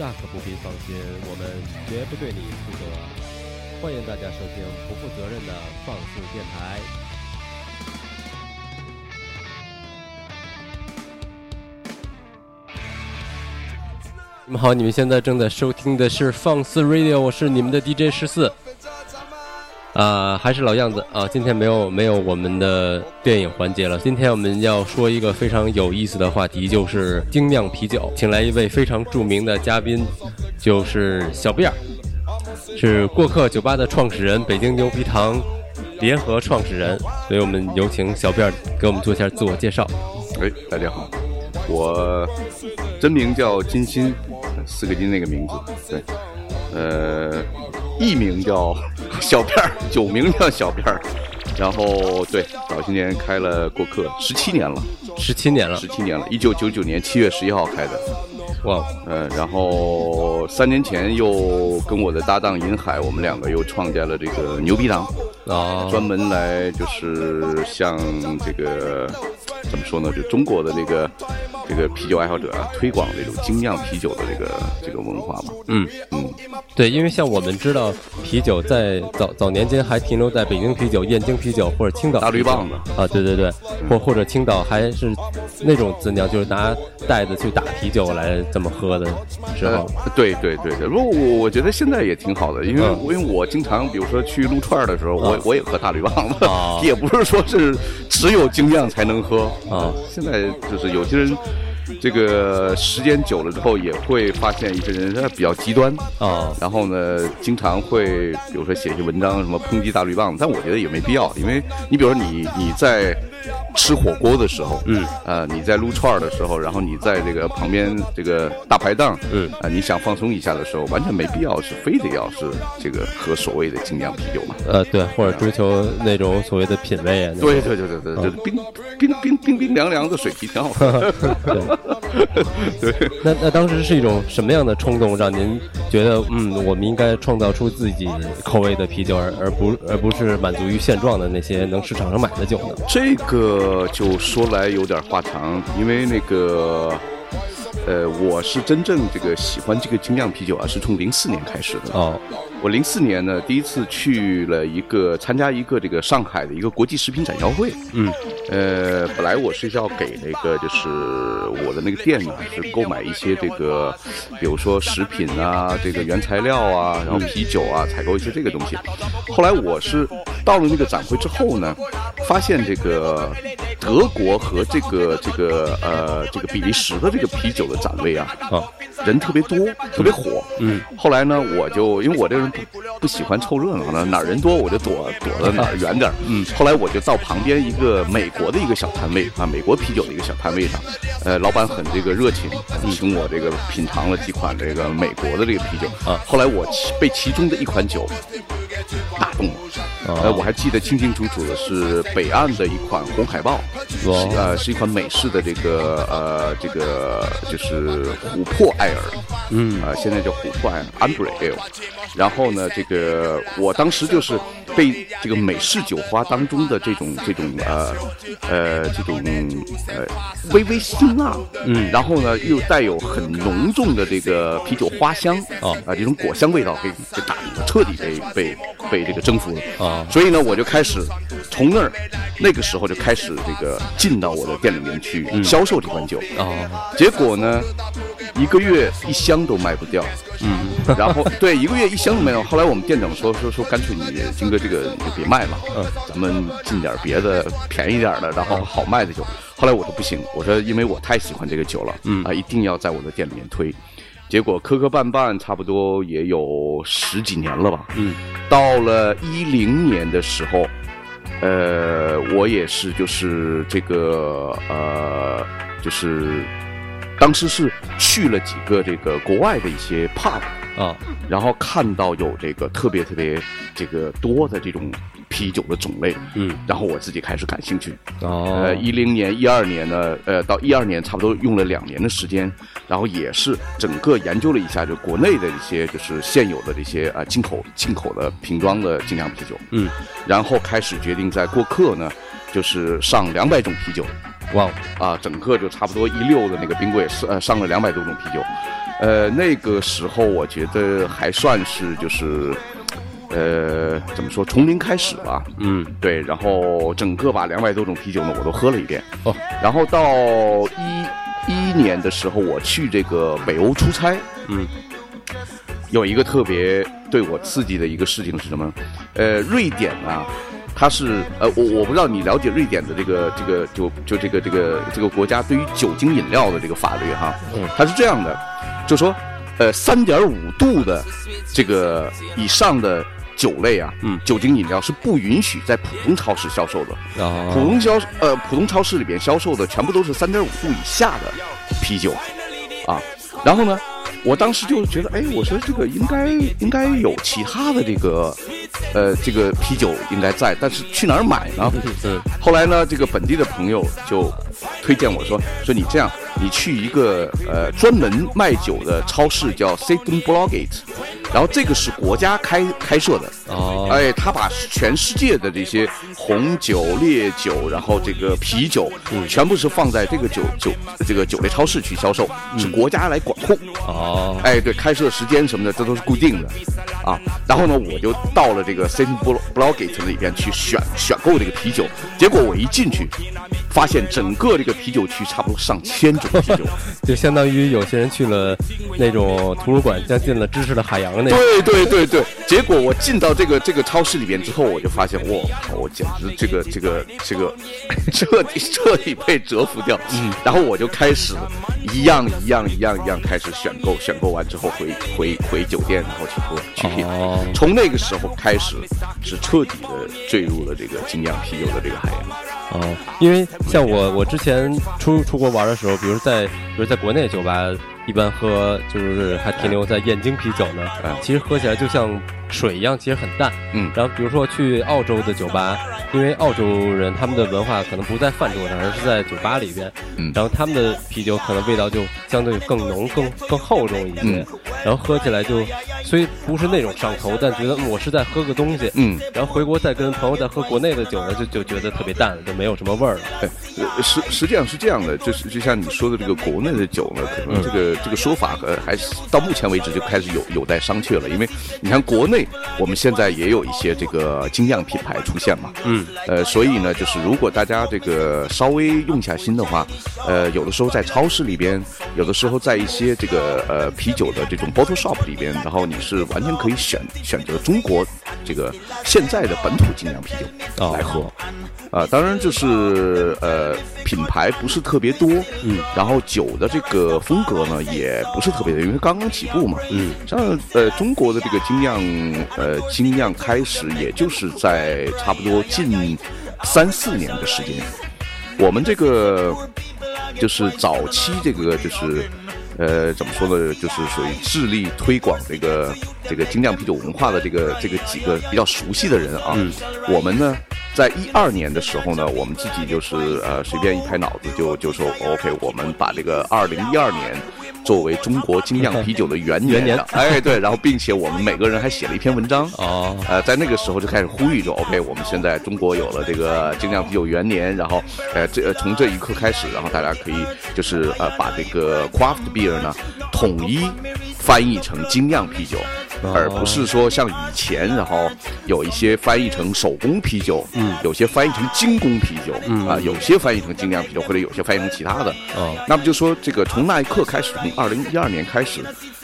那可不必放心，我们绝不对你负责。欢迎大家收听不负责任的放肆电台。你们好，你们现在正在收听的是放肆 Radio，我是你们的 DJ 十四。啊、还是老样子啊，今天没有没有我们的电影环节了。今天我们要说一个非常有意思的话题，就是精酿啤酒，请来一位非常著名的嘉宾，就是小辫儿，是过客酒吧的创始人，北京牛皮糖联合创始人。所以我们有请小辫儿给我们做一下自我介绍。哎，大家好，我真名叫金鑫，四个金那个名字，对，呃，艺名叫 小辫儿，酒名叫小辫儿，然后对，早些年开了过客，十七年了，十七年了十，七年了，一九九九年七月十一号开的，哇，嗯，然后三年前又跟我的搭档银海，我们两个又创建了这个牛皮糖，啊，专门来就是像这个怎么说呢，就中国的那个这个啤酒爱好者啊，推广这种精酿啤酒的这个这个文化嘛。嗯。嗯，对，因为像我们知道，啤酒在早早年间还停留在北京啤酒、燕京啤酒或者青岛大绿棒子。啊，对对对，或或者青岛还是那种自酿，就是拿袋子去打啤酒来这么喝的时候，呃，对对对对，不过我我觉得现在也挺好的，因为、嗯。因为我经常比如说去撸串儿的时候，我、啊。我也喝大绿棒子，啊。也不是说是只有精酿才能喝。啊。现在就是有些人。这个时间久了之后，也会发现一些人他比较极端，啊然后呢，经常会比如说写一些文章，什么抨击大绿棒子，但我觉得也没必要，因为你比如说你你在吃火锅的时候，嗯，呃，你在撸串儿的时候，然后你在这个旁边这个大排档，嗯啊、你想放松一下的时候，完全没必要是非得要是这个喝所谓的精酿啤酒嘛。呃，对，或者追求那种所谓的品味啊，对对对对对，就是冰冰冰冰冰凉凉的水啤挺好喝的。对，那那当时是一种什么样的冲动，让您觉得嗯，我们应该创造出自己口味的啤酒，而而不而不是满足于现状的那些能市场上买的酒呢？这个个就说来有点话长，因为那个，呃，我是真正这个喜欢这个精酿啤酒啊，是从零四年开始的。哦，我零四年呢，第一次去了一个参加一个这个上海的一个国际食品展销会。嗯，呃，本来我是要给那个就是我的那个店呢，是购买一些这个，比如说食品啊，这个原材料啊，然后啤酒啊，采购一些这个东西。后来我是到了那个展会之后呢，发现这个德国和这个这个呃这个比利时的这个啤酒的展位啊，啊，人特别多，特别火。嗯，后来呢，我就因为我这人不不喜欢凑热闹呢，哪儿人多我就躲躲到哪儿远点儿。嗯，后来我就到旁边一个美国的一个小摊位啊，美国啤酒的一个小摊位上，呃，老板很这个热情，请我这个品尝了几款这个美国的这个啤酒。啊。后来我其被其中的一款酒打动了。哦呃，我还记得清清楚楚的是北岸的一款红海豹，哦是呃是一款美式的这个呃这个就是琥珀艾尔，嗯。呃现在叫琥珀艾尔 Amber Ale，然后呢这个我当时就是被这个美式酒花当中的这种这种呃呃这种呃微微辛辣，嗯然后呢又带有很浓重的这个啤酒花香，啊啊这种果香味道给给打彻底被被被这个征服了。啊所以呢，我就开始从那儿那个时候就开始这个进到我的店里面去销售这款酒。哦，结果呢，一个月一箱都卖不掉。嗯然后对一个月一箱都没有。后来我们店长说说说，干脆你金哥这个你就别卖了，嗯咱们进点别的便宜点的，然后好卖的酒。后来我说不行，我说因为我太喜欢这个酒了，嗯啊，一定要在我的店里面推。结果磕磕绊绊，差不多也有十几年了吧。嗯到了一零年的时候，呃，我也是就是这个呃，就是当时是去了几个这个国外的一些 pub，啊。然后看到有这个特别特别这个多的这种啤酒的种类，嗯。然后我自己开始感兴趣。哦。呃，一零年、一二年呢，呃，到一二年差不多用了两年的时间，然后也是整个研究了一下，就国内的一些就是现有的这些啊、呃进口进口的瓶装的精酿啤酒，嗯，然后开始决定在过客呢，就是上两百种啤酒，哇啊，整个就差不多一溜的那个冰柜是呃上了两百多种啤酒，呃，那个时候我觉得还算是就是，呃，怎么说，从零开始吧。嗯，对，然后整个把两百多种啤酒呢，我都喝了一遍。哦，然后到一一年的时候，我去这个北欧出差，嗯，有一个特别对我刺激的一个事情是什么？呃，瑞典啊，它是呃，我我不知道你了解瑞典的这个这个就就这个这个这个国家对于酒精饮料的这个法律哈，嗯。它是这样的，就说呃三点五度的这个以上的酒类啊，嗯。酒精饮料是不允许在普通超市销售的。普哦，通销呃普通超市里边销售的全部都是三点五度以下的啤酒，啊，然后呢，我当时就觉得，哎，我说这个应该应该有其他的这个，呃，这个啤酒应该在，但是去哪儿买呢？嗯后来呢，这个本地的朋友就推荐我说，说你这样，你去一个呃专门卖酒的超市叫 s a t o n b l o g a t e 然后这个是国家开开设的，哦，哎，他把全世界的这些红酒、烈酒，然后这个啤酒，全部是放在这个酒酒这个酒类超市去销售，是国家来管控。哦，哎，对，开设时间什么的，这都是固定的，啊。然后呢，我就到了这个 City Blogate 里边去选选购这个啤酒，结果我一进去，发现整个这个啤酒区差不多上千种。就相当于有些人去了那种图书馆，像进了知识的海洋那种。对对对对，结果我进到这个这个超市里面之后，我就发现，我靠，我简直这个这个这个彻底彻底被折服掉。嗯，然后我就开始一样一样一样一样开始选购，选购完之后回回回酒店，然后去喝去品。哦从那个时候开始，是彻底的坠入了这个精酿啤酒的这个海洋。哦，因为像我，我之前出出国玩的时候，比如在比如在国内酒吧，一般喝就是还停留在燕京啤酒呢嗯，其实喝起来就像水一样，其实很淡。嗯然后比如说去澳洲的酒吧，因为澳洲人他们的文化可能不在饭桌上，而是在酒吧里边，嗯然后他们的啤酒可能味道就相对更浓、更更厚重一些，嗯然后喝起来就虽不是那种上头，但觉得嗯我是在喝个东西。嗯，然后回国再跟朋友再喝国内的酒呢，就就觉得特别淡了，就没有什么味儿了。对，呃实实际上是这样的，就是就像你说的这个国内的酒呢，可能这个、这个说法和还是到目前为止就开始有有待商榷了。因为你看国内我们现在也有一些这个精酿品牌出现嘛，嗯，呃，所以呢，就是如果大家这个稍微用一下心的话，呃，有的时候在超市里边，有的时候在一些这个呃啤酒的这种 bottle shop 里边，然后你是完全可以选选择中国这个现在的本土精酿啤酒哦来喝。啊，当然就是呃，品牌不是特别多，嗯，然后酒的这个风格呢也不是特别的，因为刚刚起步嘛，嗯，像呃中国的这个精酿呃精酿开始也就是在差不多近三四年的时间，我们这个就是早期这个就是。呃，怎么说呢？就是属于致力推广这个这个精酿啤酒文化的这个这个几个比较熟悉的人啊。嗯我们呢，在一二年的时候呢，我们自己就是呃随便一拍脑子就就说 OK，我们把这个二零一二年作为中国精酿啤酒的元年 元年。的哎对，然后并且我们每个人还写了一篇文章。哦，呃，在那个时候就开始呼吁说，OK，我们现在中国有了这个精酿啤酒元年，然后，呃，这呃从这一刻开始，然后大家可以就是呃把这个 craft beer 呢统一翻译成精酿啤酒，哦。而不是说像以前，然后有一些翻译成手工啤酒，嗯。有些翻译成精工啤酒，嗯。啊、有些翻译成精酿啤酒，或者有些翻译成其他的，哦，那么就说这个从那一刻开始，从二零一二年开始，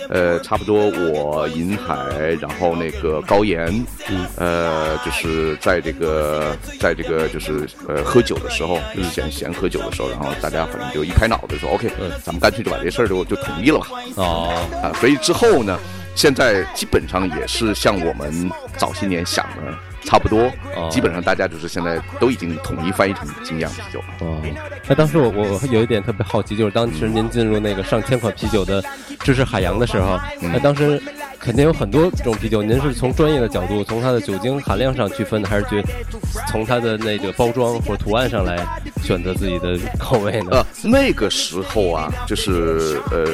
呃，差不多我银海，然后那个高岩，嗯，呃，就是在这个在这个就是呃喝酒的时候，就是闲闲喝酒的时候，然后大家反正就一拍脑袋说，OK，嗯。咱们干脆就把这事儿就就统一了吧，哦，啊，所以之后呢，现在基本上也是像我们早些年想的差不多，哦。基本上大家就是现在都已经统一翻译成精酿啤酒。哦，那当时我我有一点特别好奇，就是当时您进入那个上千款啤酒的知识海洋的时候，嗯。那当时肯定有很多种啤酒，您是从专业的角度，从它的酒精含量上区分的，还是觉从它的那个包装或图案上来选择自己的口味呢？呃，那个时候啊，就是呃，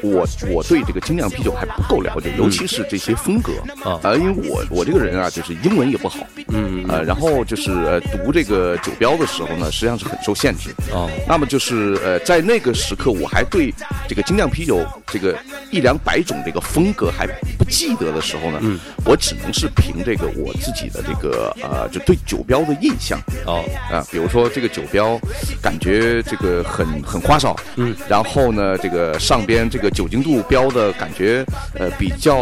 我我对这个精酿啤酒还不够了解，尤其是这些风格啊呃，因为我我这个人啊，就是英文也不好，嗯呃，然后就是呃读这个酒标的时候呢，实际上是很受限制。哦，那么就是呃，在那个时刻，我还对这个精酿啤酒这个一两百种这个风格还不记得的时候呢，嗯，我只能是凭这个我自己的这个呃，就对酒标的印象。哦，啊，比如说这个酒标，感觉这个很很花哨，嗯，然后呢，这个上边这个酒精度标的感觉，呃，比较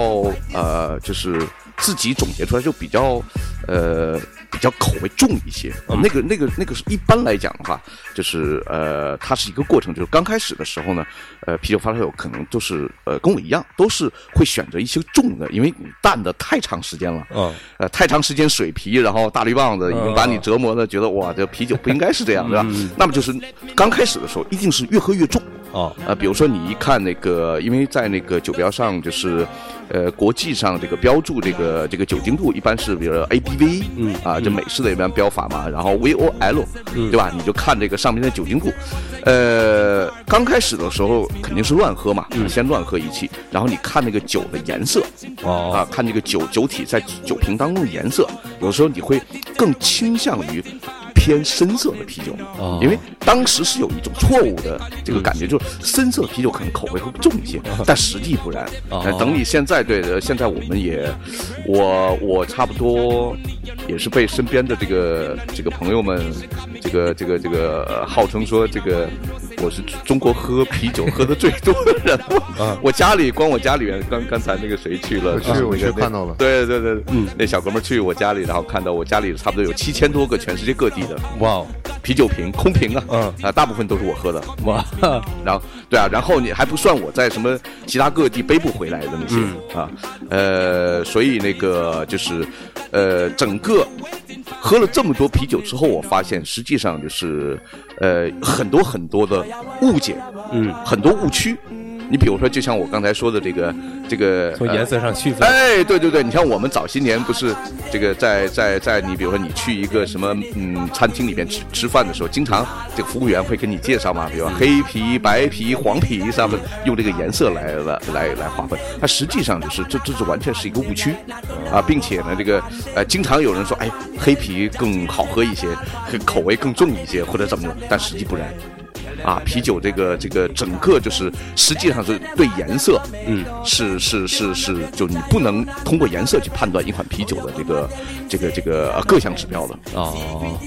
呃，就是自己总结出来就比较呃。比较口味重一些，呃那个、那个、那个是一般来讲的话，就是呃，它是一个过程，就是刚开始的时候呢，呃，啤酒发烧友可能都是呃跟我一样，都是会选择一些重的，因为你淡的太长时间了，嗯，呃，太长时间水啤，然后大绿棒子已经把你折磨的觉得哇，这啤酒不应该是这样，对吧？那么就是刚开始的时候，一定是越喝越重。哦，呃，比如说你一看那个，因为在那个酒标上，就是，呃，国际上这个标注这个这个酒精度一般是比如说 ABV，嗯啊，就美式的一般标法嘛，然后 VOL，嗯。对吧？你就看这个上面的酒精度，呃，刚开始的时候肯定是乱喝嘛，嗯。先乱喝一气，然后你看那个酒的颜色，哦，啊，看这个酒酒体在酒瓶当中的颜色，有时候你会更倾向于偏深色的啤酒，哦。因为当时是有一种错误的这个感觉，就是深色啤酒可能口味会重一些，但实际不然。等你现在对，的现在我们也，我我差不多也是被身边的这个这个朋友们，这个这个这个呃号称说这个我是中国喝啤酒喝的最多的人。啊。我家里光我家里面刚刚才那个谁去了，我去我去看到了。对对对，嗯，那小哥们去我家里，然后看到我家里差不多有七千多个全世界各地的哇哦，啤酒瓶，空瓶啊，嗯啊，大部分都是我喝的。哇，然后对啊，然后你还不算我在什么其他各地背不回来的那些、嗯啊，呃，所以那个就是呃，整个喝了这么多啤酒之后，我发现实际上就是呃很多很多的误解，嗯，很多误区。你比如说，就像我刚才说的这个这个呃从颜色上区分，哎，对对对，你像我们早些年不是这个在在在你比如说你去一个什么嗯餐厅里面吃吃饭的时候，经常这个服务员会跟你介绍嘛，比如说黑皮、白皮、黄皮上面用这个颜色来来来来划分，它实际上就是这这是完全是一个误区啊，并且呢这个呃经常有人说哎黑皮更好喝一些，口味更重一些或者怎么样，但实际不然。啊，啤酒这个这个整个就是实际上是对颜色，嗯，是是是是，就你不能通过颜色去判断一款啤酒的这个这个这个呃各项指标的，哦，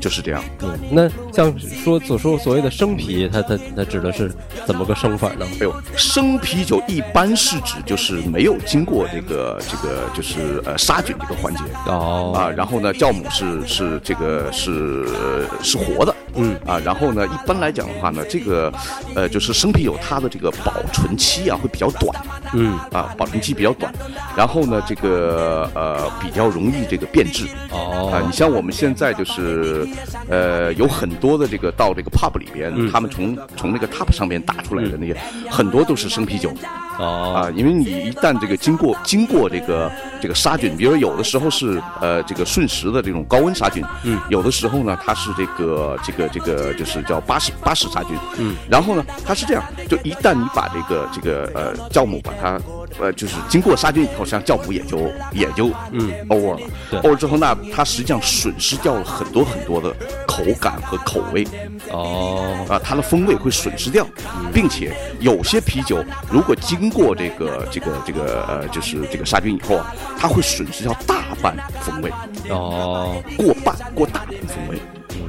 就是这样。嗯，那像说所说所谓的生啤，它它它指的是怎么个生法呢？哎呦，生啤酒一般是指就是没有经过这个这个就是呃杀菌这个环节哦，啊，然后呢酵母是是这个是呃是活的，嗯。啊，然后呢一般来讲的话呢，这个呃就是生啤酒它的这个保存期啊会比较短，嗯，啊保存期比较短，然后呢这个呃比较容易这个变质，哦，啊，你像我们现在就是，呃，有很多的这个到这个 pub 里边，嗯。他们从从那个 tap 上面打出来的那些，很多都是生啤酒。哦，啊，因为你一旦这个经过经过这个这个杀菌，比如说有的时候是呃这个瞬时的这种高温杀菌，嗯，有的时候呢它是这个这个这个就是叫巴氏巴氏杀菌，嗯，然后呢它是这样，就一旦你把这个这个呃酵母把它呃就是经过杀菌以后，实际上酵母也就也就嗯。over 了。对。over 之后，那它实际上损失掉了很多很多的口感和口味。哦，啊，它的风味会损失掉，并且有些啤酒如果经过这个这个这个呃，就是这个杀菌以后啊，它会损失掉大半风味，哦，过半过大半风味。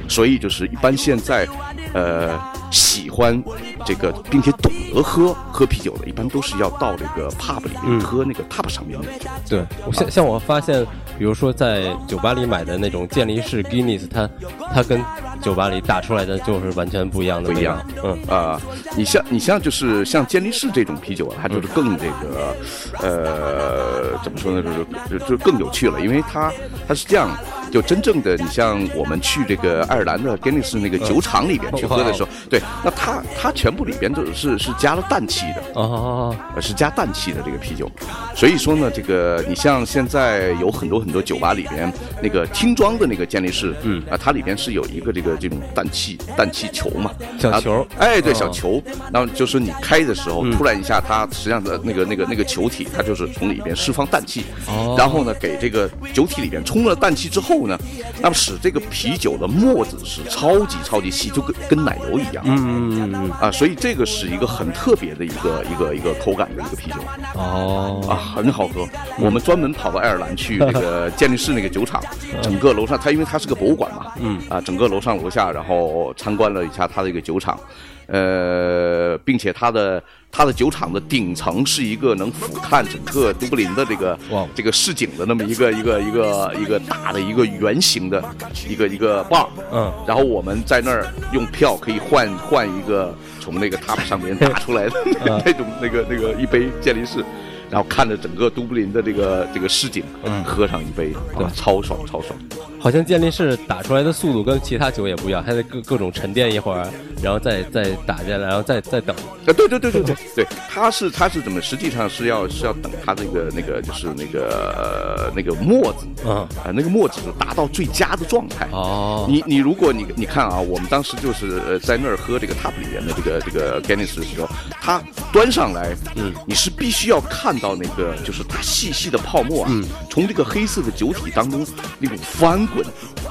所以就是一般现在，呃，喜欢这个并且懂得喝喝啤酒的，一般都是要到这个 pub 里面嗯喝那个 tap 上面的酒。对，我像像我发现，比如说在酒吧里买的那种健力士 Guinness，它它跟酒吧里打出来的就是完全不一样的不一样。嗯，啊、你像你像就是像健力士这种啤酒啊，它就是更这个，呃，怎么说呢？就是就就更有趣了，因为它它是这样，就真正的你像我们去这个爱尔兰的 Guinness 那个酒厂里边去喝的时候，对，那它它全部里边都是是加了氮气的，哦，呃是加氮气的这个啤酒，所以说呢，这个你像现在有很多很多酒吧里边那个听装的那个健力士，嗯。啊，它里边是有一个这个这种氮气氮气球嘛，小球。啊哎，对，哦小球，然后就是你开的时候，嗯。突然一下，它实际上的那个那个那个球体，它就是从里边释放氮气，哦。然后呢，给这个酒体里边充了氮气之后呢，那么使这个啤酒的沫子是超级超级细，就跟跟奶油一样。嗯嗯嗯嗯，啊，所以这个是一个很特别的一个一个一个口感的一个啤酒哦，啊，很好喝。我们专门跑到爱尔兰去那个 健力士那个酒厂，整个楼上它因为它是个博物馆嘛，嗯。啊，整个楼上楼下，然后参观了一下它的一个酒厂，呃，并且它的它的酒厂的顶层是一个能俯瞰整个都柏林的这个哇。这个市景的那么一个一个一个一个大的一个圆形的一个一个 bar，嗯，然后我们在那儿用票可以换换一个从那个 top 上面打出来的嗯。那种那个那个一杯健力士，然后看着整个都柏林的这个这个市景，嗯。喝上一杯，对。啊，超爽超爽。好像健力士打出来的速度跟其他酒也不一样，它得各各种沉淀一会儿，然后再再打进来，然后再再等。啊，对对对对对对，它是它是怎么？实际上是要是要等它这个那个就是那个呃那个沫子嗯，啊，那个沫子达到最佳的状态。哦，你你如果你你看啊，我们当时就是呃在那儿喝这个 Top 里面的这个这个 Guinness 的时候，它端上来，嗯，你是必须要看到那个就是它细细的泡沫啊，嗯从这个黑色的酒体当中那种翻滚，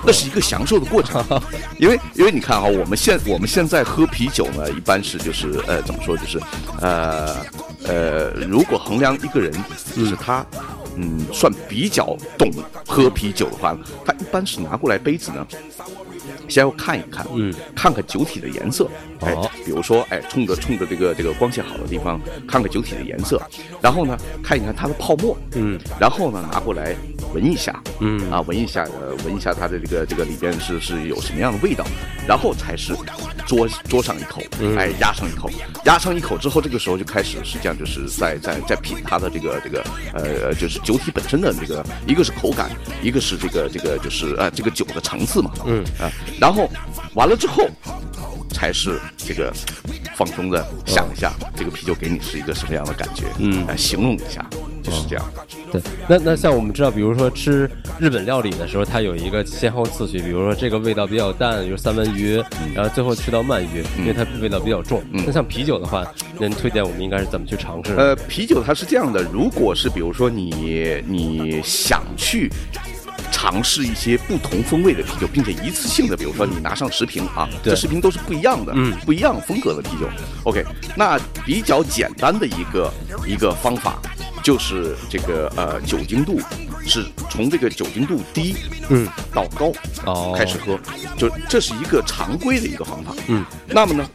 那是一个享受的过程。因为因为你看哈，我们现我们现在喝啤酒呢，一般是就是呃怎么说就是呃呃，如果衡量一个人就是他。嗯，算比较懂喝啤酒的话，他一般是拿过来杯子呢，先要看一看，嗯，看看酒体的颜色，哎哦，比如说，哎，冲着冲着这个这个光线好的地方，看看酒体的颜色，然后呢，看一看它的泡沫，嗯，然后呢，拿过来闻一下，嗯啊，闻一下，呃，闻一下它的这个这个里边是是有什么样的味道，然后才是嘬嘬上一口，嗯哎，压上一口，压上一口之后，这个时候就开始，实际上就是在在在品它的这个这个呃，就是酒体本身的这个，一个是口感，一个是这个这个就是呃这个酒的层次嘛，嗯啊，然后完了之后，才是这个放松的想一下，这个啤酒给你是一个什么样的感觉，嗯来形容一下，就是这样。对，那那像我们知道，比如说吃日本料理的时候，它有一个先后次序，比如说这个味道比较淡，比如三文鱼，然后最后吃到鳗鱼，因为它味道比较重。嗯那像啤酒的话，您推荐我们应该是怎么去尝试？呃，啤酒它是这样的，如果是比如说你你想去。尝试一些不同风味的啤酒，并且一次性的，比如说你拿上十瓶啊，这十瓶都是不一样的，嗯。不一样风格的啤酒。OK，那比较简单的一个一个方法就是这个呃酒精度是从这个酒精度低嗯。到高哦。开始喝，就这是一个常规的一个方法。嗯，那么呢，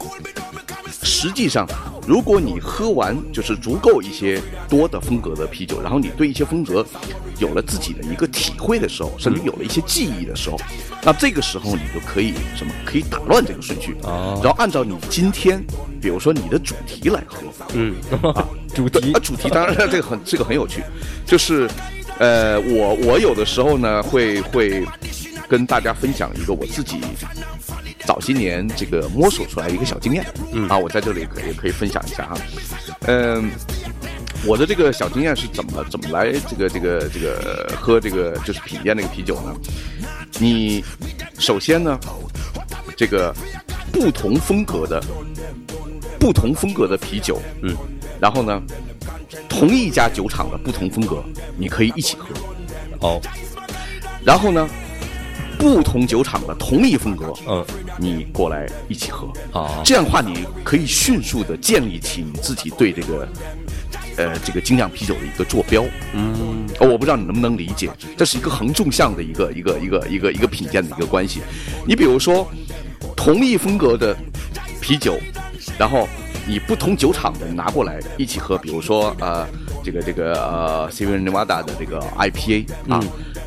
实际上，如果你喝完就是足够一些多的风格的啤酒，然后你对一些风格有了自己的一个体会的时候，甚至有了一些记忆的时候，那这个时候你就可以什么？可以打乱这个顺序，哦然后按照你今天，比如说你的主题来喝。嗯，主题啊，主题当然这个很这个很有趣，就是，呃，我我有的时候呢会会跟大家分享一个我自己早些年这个摸索出来一个小经验，嗯啊，我在这里可以可以分享一下啊，嗯。我的这个小经验是怎么怎么来这个这个这个喝这个就是品鉴那个啤酒呢？你首先呢，这个不同风格的不同风格的啤酒，嗯，然后呢，同一家酒厂的不同风格，你可以一起喝。哦，然后呢，不同酒厂的同一风格，嗯，你过来一起喝。啊，这样的话，你可以迅速的建立起你自己对这个，呃，这个精酿啤酒的一个坐标。嗯呃我不知道你能不能理解，这是一个横纵向的一个一个一个一个一个品鉴的一个关系。你比如说，同一风格的啤酒，然后你不同酒厂的拿过来一起喝，比如说呃，这个这个呃 Sierra Nevada 的这个 IPA 啊，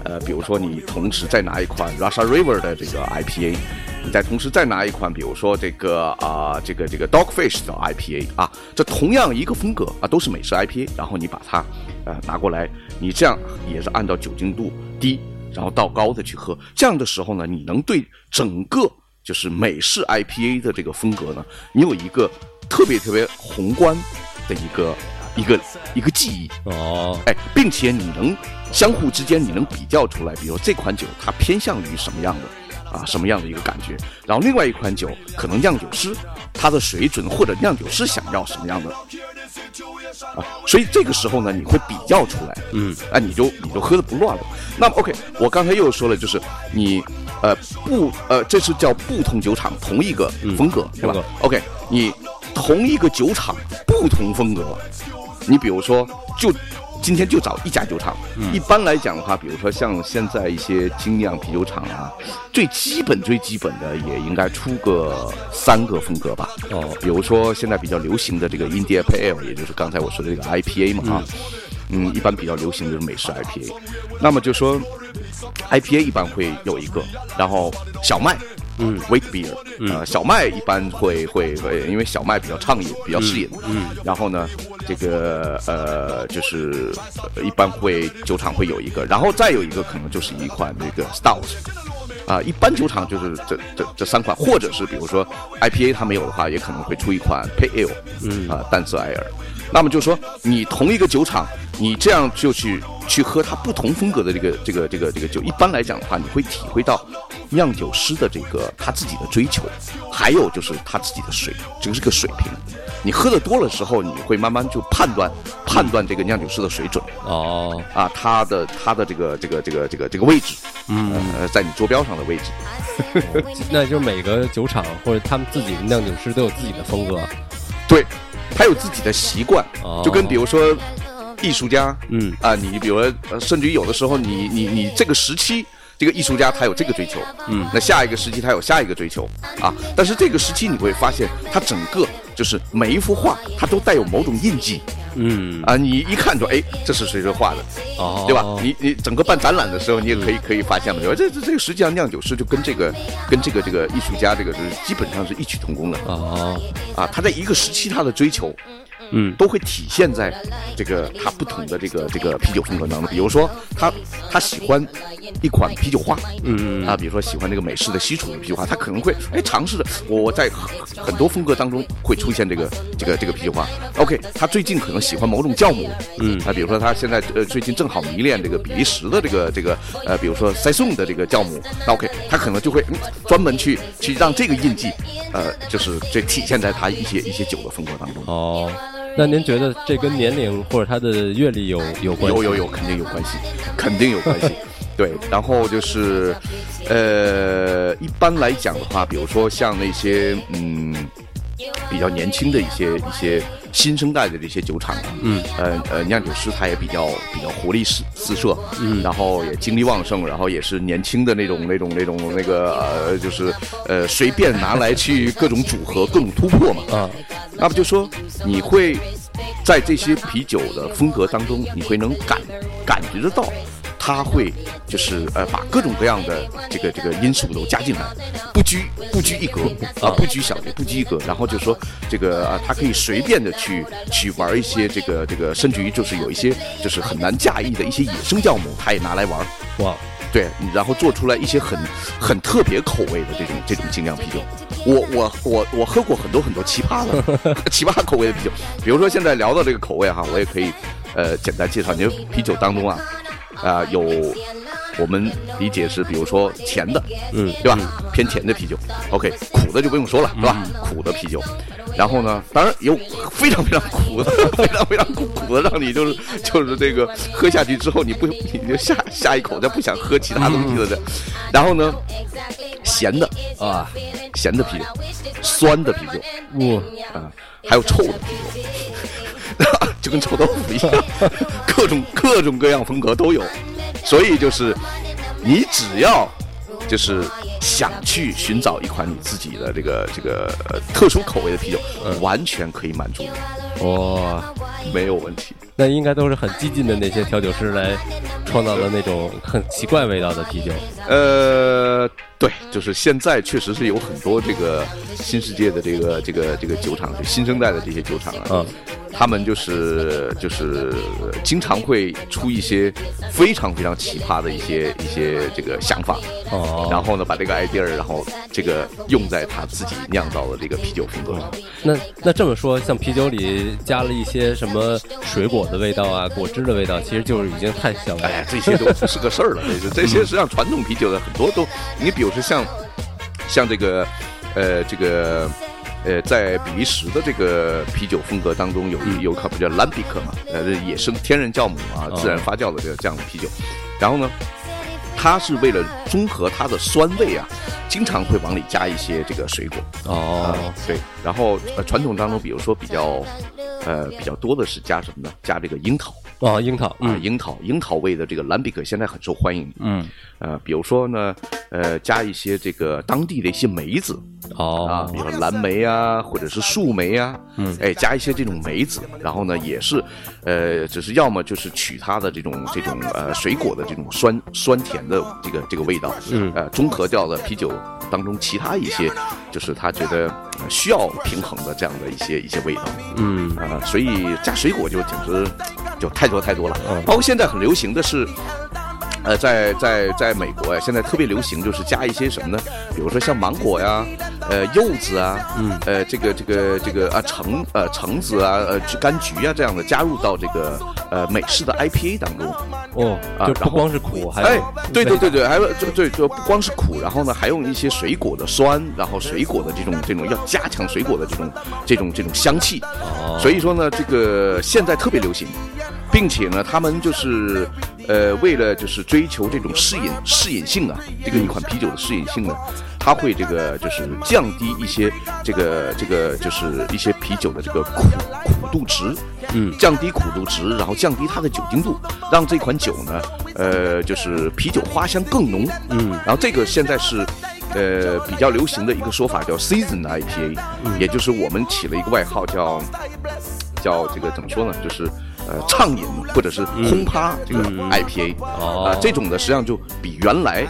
呃，比如说你同时再拿一款 Russia River 的这个 IPA。你再同时再拿一款，比如说这个啊、这个这个 Dogfish 的 IPA 啊，这同样一个风格啊，都是美式 IPA，然后你把它呃拿过来，你这样也是按照酒精度低，然后到高的去喝。这样的时候呢，你能对整个就是美式 IPA 的这个风格呢，你有一个特别特别宏观的一个一个一个记忆。哦，哎，并且你能相互之间你能比较出来，比如这款酒它偏向于什么样的啊，什么样的一个感觉，然后另外一款酒可能酿酒师他的水准或者酿酒师想要什么样的啊，所以这个时候呢，你会比较出来，嗯，啊，你就你就喝的不乱了。那么 OK，我刚才又说了，就是你呃不呃，这是叫不同酒厂同一个风格，对吧？OK，你同一个酒厂不同风格，你比如说就。今天就找一家酒厂。一般来讲的话，比如说像现在一些精酿啤酒厂啊，最基本最基本的也应该出个三个风格吧。哦比如说现在比较流行的这个 India Pale，也就是刚才我说的这个 IPA 嘛啊，嗯，一般比较流行的是美式 IPA。那么就说 IPA 一般会有一个，然后小麦。嗯，wheat beer，呃，小麦一般会会会，因为小麦比较畅饮，比较适饮。嗯然后呢，这个呃，就是、呃一般会酒厂会有一个，然后再有一个可能就是一款那个 stout。啊，一般酒厂就是这这这三款，或者是比如说 IPA 它没有的话，也可能会出一款 Pale Ale，嗯啊，淡色艾尔。那么就说你同一个酒厂，你这样就去去喝它不同风格的这个这个这个这个酒，一般来讲的话，你会体会到酿酒师的这个他自己的追求，还有就是他自己的水，这个是个水平。你喝的多了时候，你会慢慢就判断判断这个酿酒师的水准哦，啊，他的他的这个这个这个这个这个位置，嗯，呃，在你坐标上的位置。那就是每个酒厂或者他们自己的酿酒师都有自己的风格。对，他有自己的习惯哦，就跟比如说艺术家，嗯啊，你比如甚至于有的时候你，你你这个时期。这个艺术家他有这个追求，嗯。那下一个时期他有下一个追求啊，但是这个时期你会发现，他整个就是每一幅画，它都带有某种印记。嗯，啊，你一看就哎，这是谁谁画的，哦，对吧？你你整个办展览的时候，你也可以可以发现了，这这这个实际上酿酒师就跟这个跟这个这个艺术家这个是基本上是异曲同工的哦，啊，他在一个时期他的追求，嗯。都会体现在这个他不同的这个这个啤酒风格当中。比如说，他他喜欢一款啤酒花，嗯。啊，比如说喜欢这个美式的西楚的啤酒花，他可能会哎尝试着，我我在很很多风格当中会出现这个这个这个啤酒花。OK，他最近可能喜欢某种酵母，嗯。啊，比如说他现在呃最近正好迷恋这个比利时的这个这个呃，比如说塞颂的这个酵母，那 OK，他可能就会、嗯、专门去去让这个印记，呃，就是这体现在他一些一些酒的风格当中。哦，那您觉得这跟年龄或者他的阅历有有关系？有有有，肯定有关系，肯定有关系。对，然后就是，呃，一般来讲的话，比如说像那些嗯比较年轻的一些一些新生代的这些酒厂啊，嗯，呃呃，酿酒师他也比较比较活力四四射，嗯。然后也精力旺盛，然后也是年轻的那种那种那种那个呃，就是呃随便拿来去各种组合、各种突破嘛，啊，那不就说你会在这些啤酒的风格当中，你会能感感觉得到，它会就是呃把各种各样的这个这个因素都加进来，不拘不拘一格啊，不拘小节，不拘一格。然后就说这个啊，他可以随便的去去玩一些这个这个，甚至于就是有一些就是很难驾驭的一些野生酵母，他也拿来玩。哇，对，然后做出来一些很很特别口味的这种这种精酿啤酒。我我我我喝过很多很多奇葩的 奇葩口味的啤酒，比如说现在聊到这个口味哈，我也可以呃简单介绍。你说啤酒当中啊啊、有我们理解是比如说甜的，嗯，对吧？偏甜的啤酒，OK，苦的就不用说了，是吧？苦的啤酒，然后呢，当然有非常非常苦的，非常非常苦苦的，让你就是就是这个喝下去之后，你不你就下下一口再不想喝其他东西了的。然后呢，咸的啊，咸的啤酒，酸的啤酒哇，啊，还有臭的啤酒，就跟臭豆腐一样，各种各种各样风格都有。所以就是你只要就是想去寻找一款你自己的这个这个呃特殊口味的啤酒，完全可以满足你，哇，没有问题。那应该都是很激进的那些调酒师来创造的那种很奇怪味道的啤酒。呃，对，就是现在确实是有很多这个新世界的这个这个这个酒厂，就新生代的这些酒厂啊，嗯他们就是就是经常会出一些非常非常奇葩的一些一些这个想法，哦，然后呢把这个 idea，然后这个用在他自己酿造的这个啤酒风格上。那那这么说，像啤酒里加了一些什么水果的味道啊、果汁的味道，其实就是已经太香了。哎呀，这些都不是个事儿了。这这些实际上传统啤酒的很多都，你比如说像像这个呃这个呃在比利时的这个啤酒风格当中有一有一款不叫兰比克嘛，呃野生天然酵母啊哦自然发酵的这个这样的啤酒，然后呢。它是为了中和它的酸味啊，经常会往里加一些这个水果。哦啊，对，然后呃，传统当中，比如说比较，呃，比较多的是加什么呢？加这个樱桃哦，樱桃，啊，嗯樱桃，樱桃味的这个蓝比克现在很受欢迎。嗯，呃，比如说呢，呃，加一些这个当地的一些梅子哦啊，哦比，如说蓝莓啊，或者是树莓啊，嗯哎，加一些这种梅子，然后呢，也是，呃，只是要么就是取它的这种这种呃水果的这种酸酸甜的这个这个味道，嗯呃，中和掉了啤酒当中其他一些，就是他觉得呃需要平衡的这样的一些一些味道，嗯啊、所以加水果就简直就太多太多了，嗯包括现在很流行的是。呃，在在在美国呀，现在特别流行就是加一些什么呢？比如说像芒果呀，呃，柚子啊，嗯，呃，这个这个这个啊，橙呃橙子啊，呃，柑橘啊这样的加入到这个呃美式的 IPA 当中。哦，就不光是苦，还有哎，对对对对，还有就对，就不光是苦，然后呢，还用一些水果的酸，然后水果的这种这种要加强水果的这种这种这种香气。哦，所以说呢，这个现在特别流行，并且呢，他们就是呃，为了就是追求这种适饮适饮性啊，这个一款啤酒的适饮性呢，它会这个就是降低一些这个这个就是一些啤酒的这个苦苦度值，嗯。降低苦度值，然后降低它的酒精度，让这款酒呢，呃，就是啤酒花香更浓，嗯。然后这个现在是，呃，比较流行的一个说法叫 season IPA，、也就是我们起了一个外号叫叫这个怎么说呢？就是呃畅饮或者是轰趴这个 IPA，、哦。啊，这种的实际上就比原来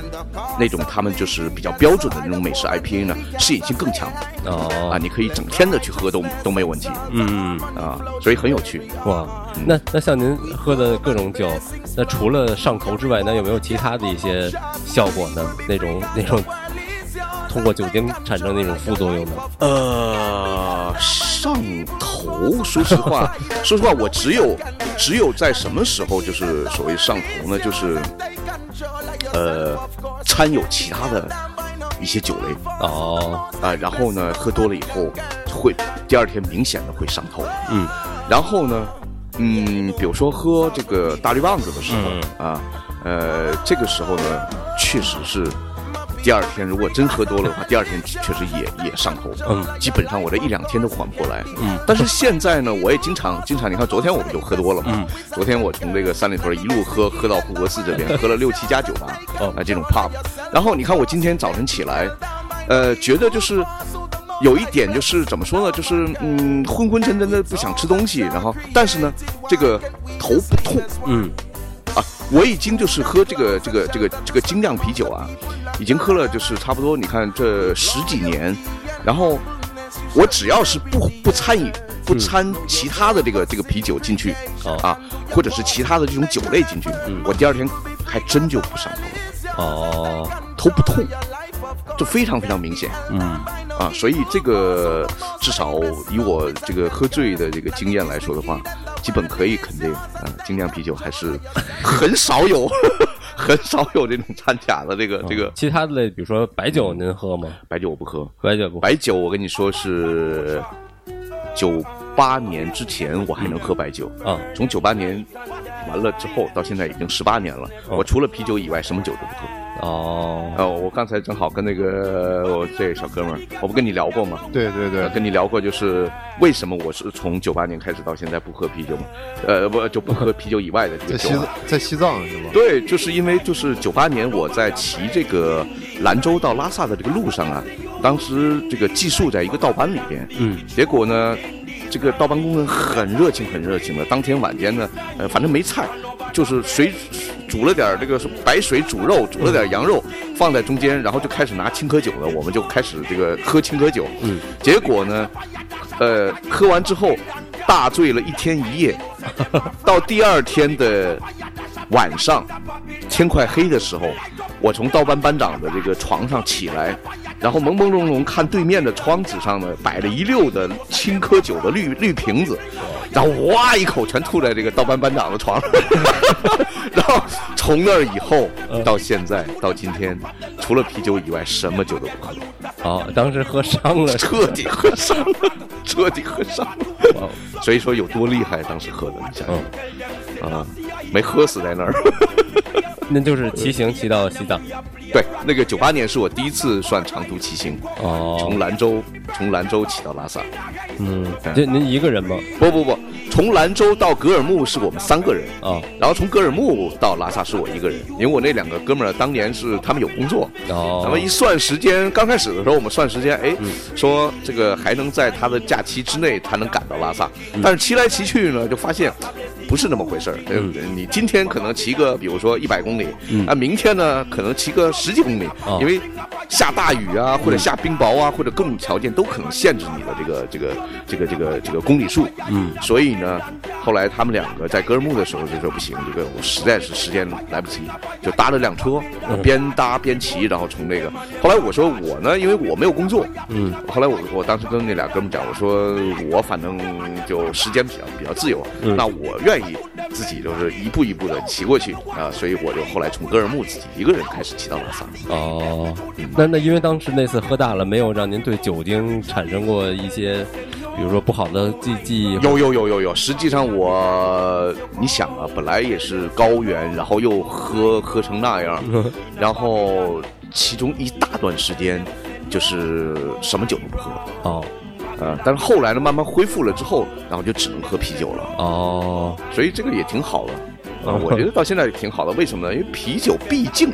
那种他们就是比较标准的那种美式 IPA 呢适应性更强啊，哦，你可以整天的去喝都都没有问题。嗯，啊，所以很有趣。哇，那那像您喝的各种酒，那除了上头之外，那有没有其他的一些效果呢？那种那种通过酒精产生那种副作用呢？呃，上头，说实话，说实话，我只有只有在什么时候就是所谓上头呢？就是呃，掺有其他的一些酒类。哦，啊、然后呢，喝多了以后会第二天明显的会上头，嗯。然后呢，嗯，比如说喝这个大绿棒子的时候、嗯。啊，呃，这个时候呢，确实是第二天如果真喝多了的话，第二天确实也也上头，嗯，基本上我这一两天都缓不过来，嗯，但是现在呢，我也经常经常，你看昨天我不就喝多了嘛，嗯，昨天我从这个三里屯一路喝喝到护国寺这边，喝了六七家酒吧，哦。啊这种 pub，然后你看我今天早晨起来，呃，觉得就是。有一点就是怎么说呢，就是嗯昏昏沉沉的不想吃东西，然后但是呢，这个头不痛。嗯。啊，我已经就是喝这个这个这个这个精酿啤酒啊，已经喝了就是差不多，你看这十几年，然后我只要是不不参与不掺其他的这个这个啤酒进去哦啊，或者是其他的这种酒类进去嗯，我第二天还真就不上头了，哦，头不痛，就非常非常明显。嗯。啊，所以这个至少以我这个喝醉的这个经验来说的话，基本可以肯定，啊，精酿啤酒还是很少有，很少有这种掺假的这个这个其他的类，比如说白酒，您喝吗？白酒我不喝，白酒不喝白酒我跟你说是九八年之前我还能喝白酒，啊，从九八年完了之后到现在已经十八年了，我除了啤酒以外什么酒都不喝。哦，哦，我刚才正好跟那个我这小哥们儿，我不跟你聊过吗？对对对呃，跟你聊过，就是为什么我是从九八年开始到现在不喝啤酒嘛？呃，不就不喝啤酒以外的这在西藏个酒嘛。在西藏是吗？对，就是因为就是九八年我在骑这个兰州到拉萨的这个路上啊，当时这个寄宿在一个道班里边，嗯结果呢，这个道班工人很热情很热情的，当天晚间呢，呃，反正没菜，就是水煮了点这个白水煮肉，煮了点羊肉放在中间，然后就开始拿青稞酒了，我们就开始这个喝青稞酒。嗯，结果呢，呃，喝完之后大醉了一天一夜，到第二天的晚上天快黑的时候，我从道班班长的这个床上起来，然后朦朦胧胧看对面的窗子上呢摆了一溜的青稞酒的绿绿瓶子，然后哇一口全吐在这个道班班长的床上，然后从那儿以后到现在到今天，除了啤酒以外什么酒都不喝，哦，当时喝伤了，彻底喝伤了，彻底喝伤了。哇所以说有多厉害，当时喝的，你想想。啊，没喝死在那儿。那就是骑行骑到西藏。对，那个九八年是我第一次算长途骑行，哦，从兰州从兰州骑到拉萨。嗯，这您一个人吗？不不不，从兰州到格尔木是我们三个人，哦然后从格尔木到拉萨是我一个人，因为我那两个哥们儿当年是他们有工作，哦，咱们一算时间，刚开始的时候我们算时间，哎，说这个还能在他的假期之内才能赶到拉萨，但是骑来骑去呢，就发现。不是那么回事儿，呃你今天可能骑个，比如说一百公里，啊，明天呢可能骑个十几公里哦，因为下大雨啊，或者下冰雹啊，或者各种条件都可能限制你的这个这个这个这个这个公里数。嗯，所以呢，后来他们两个在格尔木的时候就说不行，这个我实在是时间来不及，就搭了辆车，边搭边骑，然后从那个。后来我说我呢，因为我没有工作，嗯，后来我我当时跟那俩哥们讲，我说我反正就时间比较比较自由，嗯。那我愿意自己就是一步一步的骑过去啊，所以我就后来从格尔木自己一个人开始骑到拉萨。哦，那那因为当时那次喝大了，没有让您对酒精产生过一些，比如说不好的记记忆？有有有有有，实际上我你想啊，本来也是高原，然后又喝喝成那样，然后其中一大段时间就是什么酒都不喝，哦呃，但是后来呢，慢慢恢复了之后，然后就只能喝啤酒了，哦，所以这个也挺好的，啊、嗯我觉得到现在也挺好的。为什么呢？因为啤酒毕竟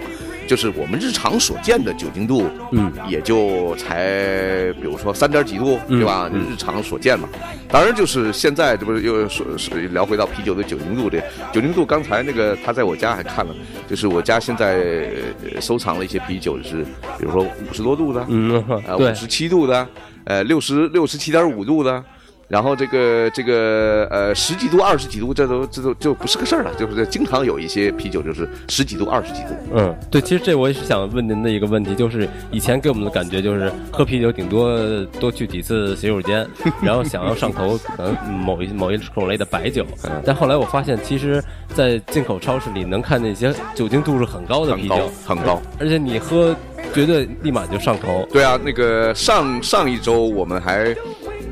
就是我们日常所见的酒精度，嗯，也就才比如说三点几度，嗯对吧？嗯日常所见嘛。当然，就是现在这不是又说是聊回到啤酒的酒精度这酒精度。刚才那个他在我家还看了，就是我家现在呃收藏了一些啤酒，就是比如说五十多度的，嗯，啊，五，十七度的，呃，六十六十七点五度的，然后这个这个呃十几度、二十几度，这都这都就不是个事儿了，就是经常有一些啤酒就是十几度、二十几度。嗯，对，其实这我也是想问您的一个问题，就是以前给我们的感觉就是喝啤酒顶多多去几次洗手间，然后想要上头，可能某一某一种类的白酒，但后来我发现，其实，在进口超市里能看见一些酒精度数很高的很高啤酒，很高，而且你喝绝对立马就上头。对啊，那个上上一周我们还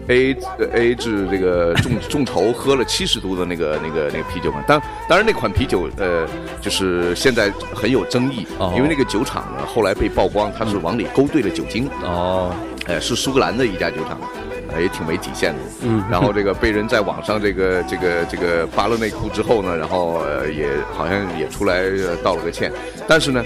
A A 制这个众众筹喝了七十度的那个那个那个啤酒嘛，当当然那款啤酒呃就是现在很有争议，哦。因为那个酒厂呢后来被曝光它是往里勾兑了酒精，哦，呃是苏格兰的一家酒厂。呃，也挺没底线的，嗯。然后这个被人在网上这个这个这个扒了内裤之后呢，然后呃也好像也出来呃道了个歉，但是呢，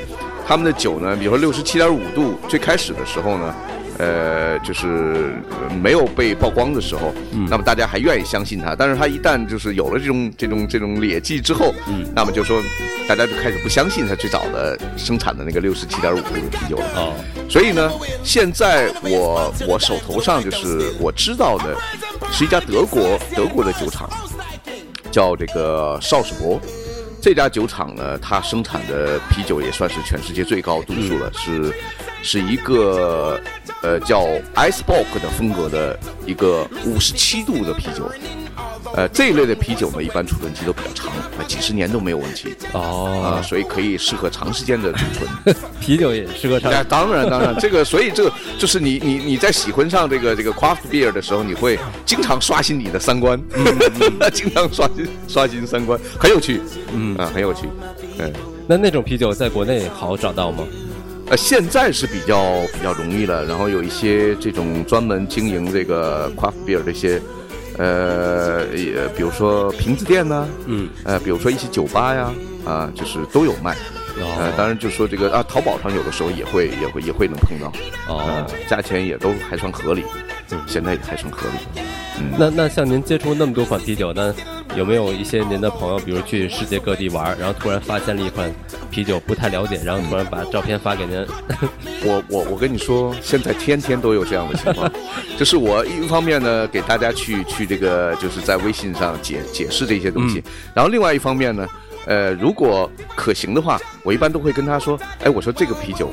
他们的酒呢，比如说六十七点五度，最开始的时候呢，呃，就是呃没有被曝光的时候，那么大家还愿意相信它，但是它一旦就是有了这种这种这种劣迹之后，嗯那么就说大家就开始不相信它最早的生产的那个六十七点五度的啤酒了。哦，所以呢，现在我我手头上就是我知道的，是一家德国德国的酒厂，叫这个绍士伯。这家酒厂呢，它生产的啤酒也算是全世界最高度数了，是是一个呃叫 Icebox 的风格的一个五十七度的啤酒。呃，这一类的啤酒呢，一般储存期都比较长，啊，几十年都没有问题哦啊，哦，所以可以适合长时间的储存。啤酒也适合上哎，当然当然，这个所以这个就是你你你在喜欢上这个这个 craft beer 的时候，你会经常刷新你的三观，经常刷新刷新三观，很有趣，嗯啊，很有趣，嗯。那那种啤酒在国内好找到吗？呃，现在是比较比较容易了，然后有一些这种专门经营这个 craft beer 的一些，呃，也比如说瓶子店呢、嗯，呃，比如说一些酒吧呀，啊，就是都有卖。呃，哦当然就说这个啊，淘宝上有的时候也会也会也会能碰到，哦。呃，价钱也都还算合理，嗯，现在也还算合理，嗯，那那像您接触那么多款啤酒，那有没有一些您的朋友，比如去世界各地玩，然后突然发现了一款啤酒不太了解，然后突然把照片发给您？我我我跟你说，现在天天都有这样的情况，就是我一方面呢给大家去去这个就是在微信上解解释这些东西，然后另外一方面呢，呃，如果可行的话，我一般都会跟他说，哎，我说这个啤酒。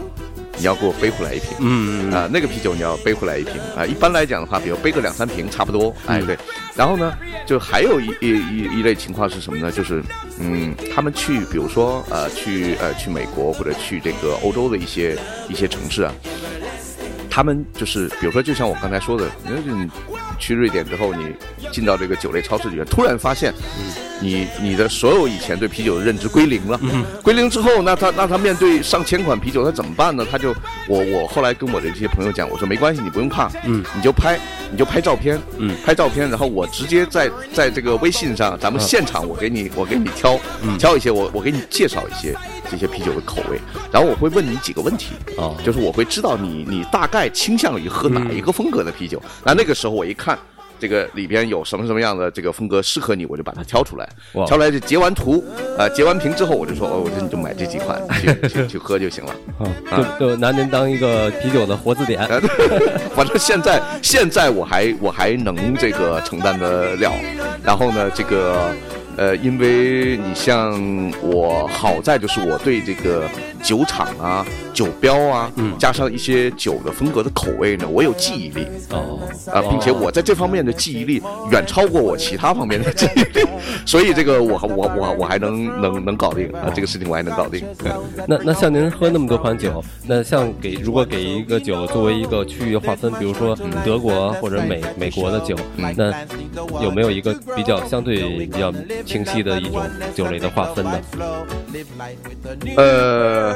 你要给我背回来一瓶，嗯嗯啊，那个啤酒你要背回来一瓶啊。一般来讲的话，比如背个两三瓶差不多，哎对。然后呢，就还有一一一一类情况是什么呢？就是嗯，他们去，比如说呃，去呃去美国或者去这个欧洲的一些一些城市啊，他们就是比如说，就像我刚才说的，你去瑞典之后，你进到这个酒类超市里面，突然发现。你你的所有以前对啤酒的认知归零了，归零之后，那他那他面对上千款啤酒，他怎么办呢？他就我我后来跟我的这些朋友讲，我说没关系，你不用怕，嗯，你就拍，你就拍照片，嗯，拍照片，然后我直接在在这个微信上，咱们现场我给你我给你挑，嗯。挑一些，我我给你介绍一些这些啤酒的口味，然后我会问你几个问题，啊就是我会知道你你大概倾向于喝哪一个风格的啤酒，那那个时候我一看。这个里边有什么什么样的这个风格适合你，我就把它挑出来，挑出来就截完图，呃，截完屏之后，我就说，哦，我说你就买这几款 去去去喝就行了。啊，就就拿您当一个啤酒的活字典。呃 反正现在现在我还我还能这个承担得了，然后呢，这个呃，因为你像我好在就是我对这个酒厂啊、酒标啊，嗯加上一些酒的风格的口味呢，我有记忆力。哦，啊，并且我在这方面的记忆力远超过我其他方面的记忆力，所以这个我我我我还能能能搞定啊，这个事情我还能搞定。那那像您喝那么多款酒，那像给如果给一个酒作为一个区域划分，比如说德国或者美美国的酒，那有没有一个比较相对比较清晰的一种酒类的划分呢？呃，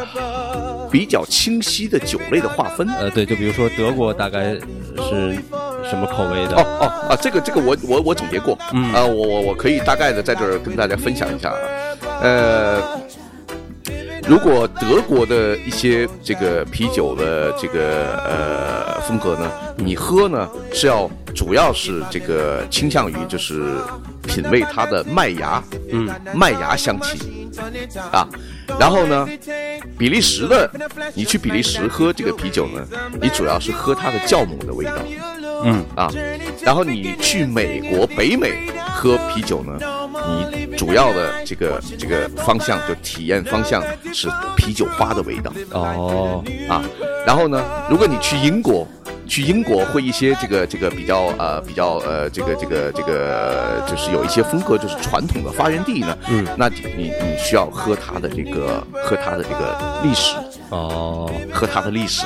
比较清晰的酒类的划分。呃，对，就比如说德国大概是什么口味的？哦哦啊，这个这个我我我总结过，嗯啊，我我我可以大概的在这儿跟大家分享一下啊，呃，如果德国的一些这个啤酒的这个呃风格呢，你喝呢是要主要是这个倾向于就是品味它的麦芽，嗯，麦芽香气啊，然后呢，比利时的你去比利时喝这个啤酒呢，你主要是喝它的酵母的味道。嗯啊，然后你去美国、北美喝啤酒呢，你主要的这个这个方向就体验方向是啤酒花的味道哦，啊。然后呢，如果你去英国，去英国会一些这个这个比较呃比较呃这个这个这个就是有一些风格就是传统的发源地呢，嗯，那你你你需要喝它的这个喝它的这个历史，哦，喝它的历史，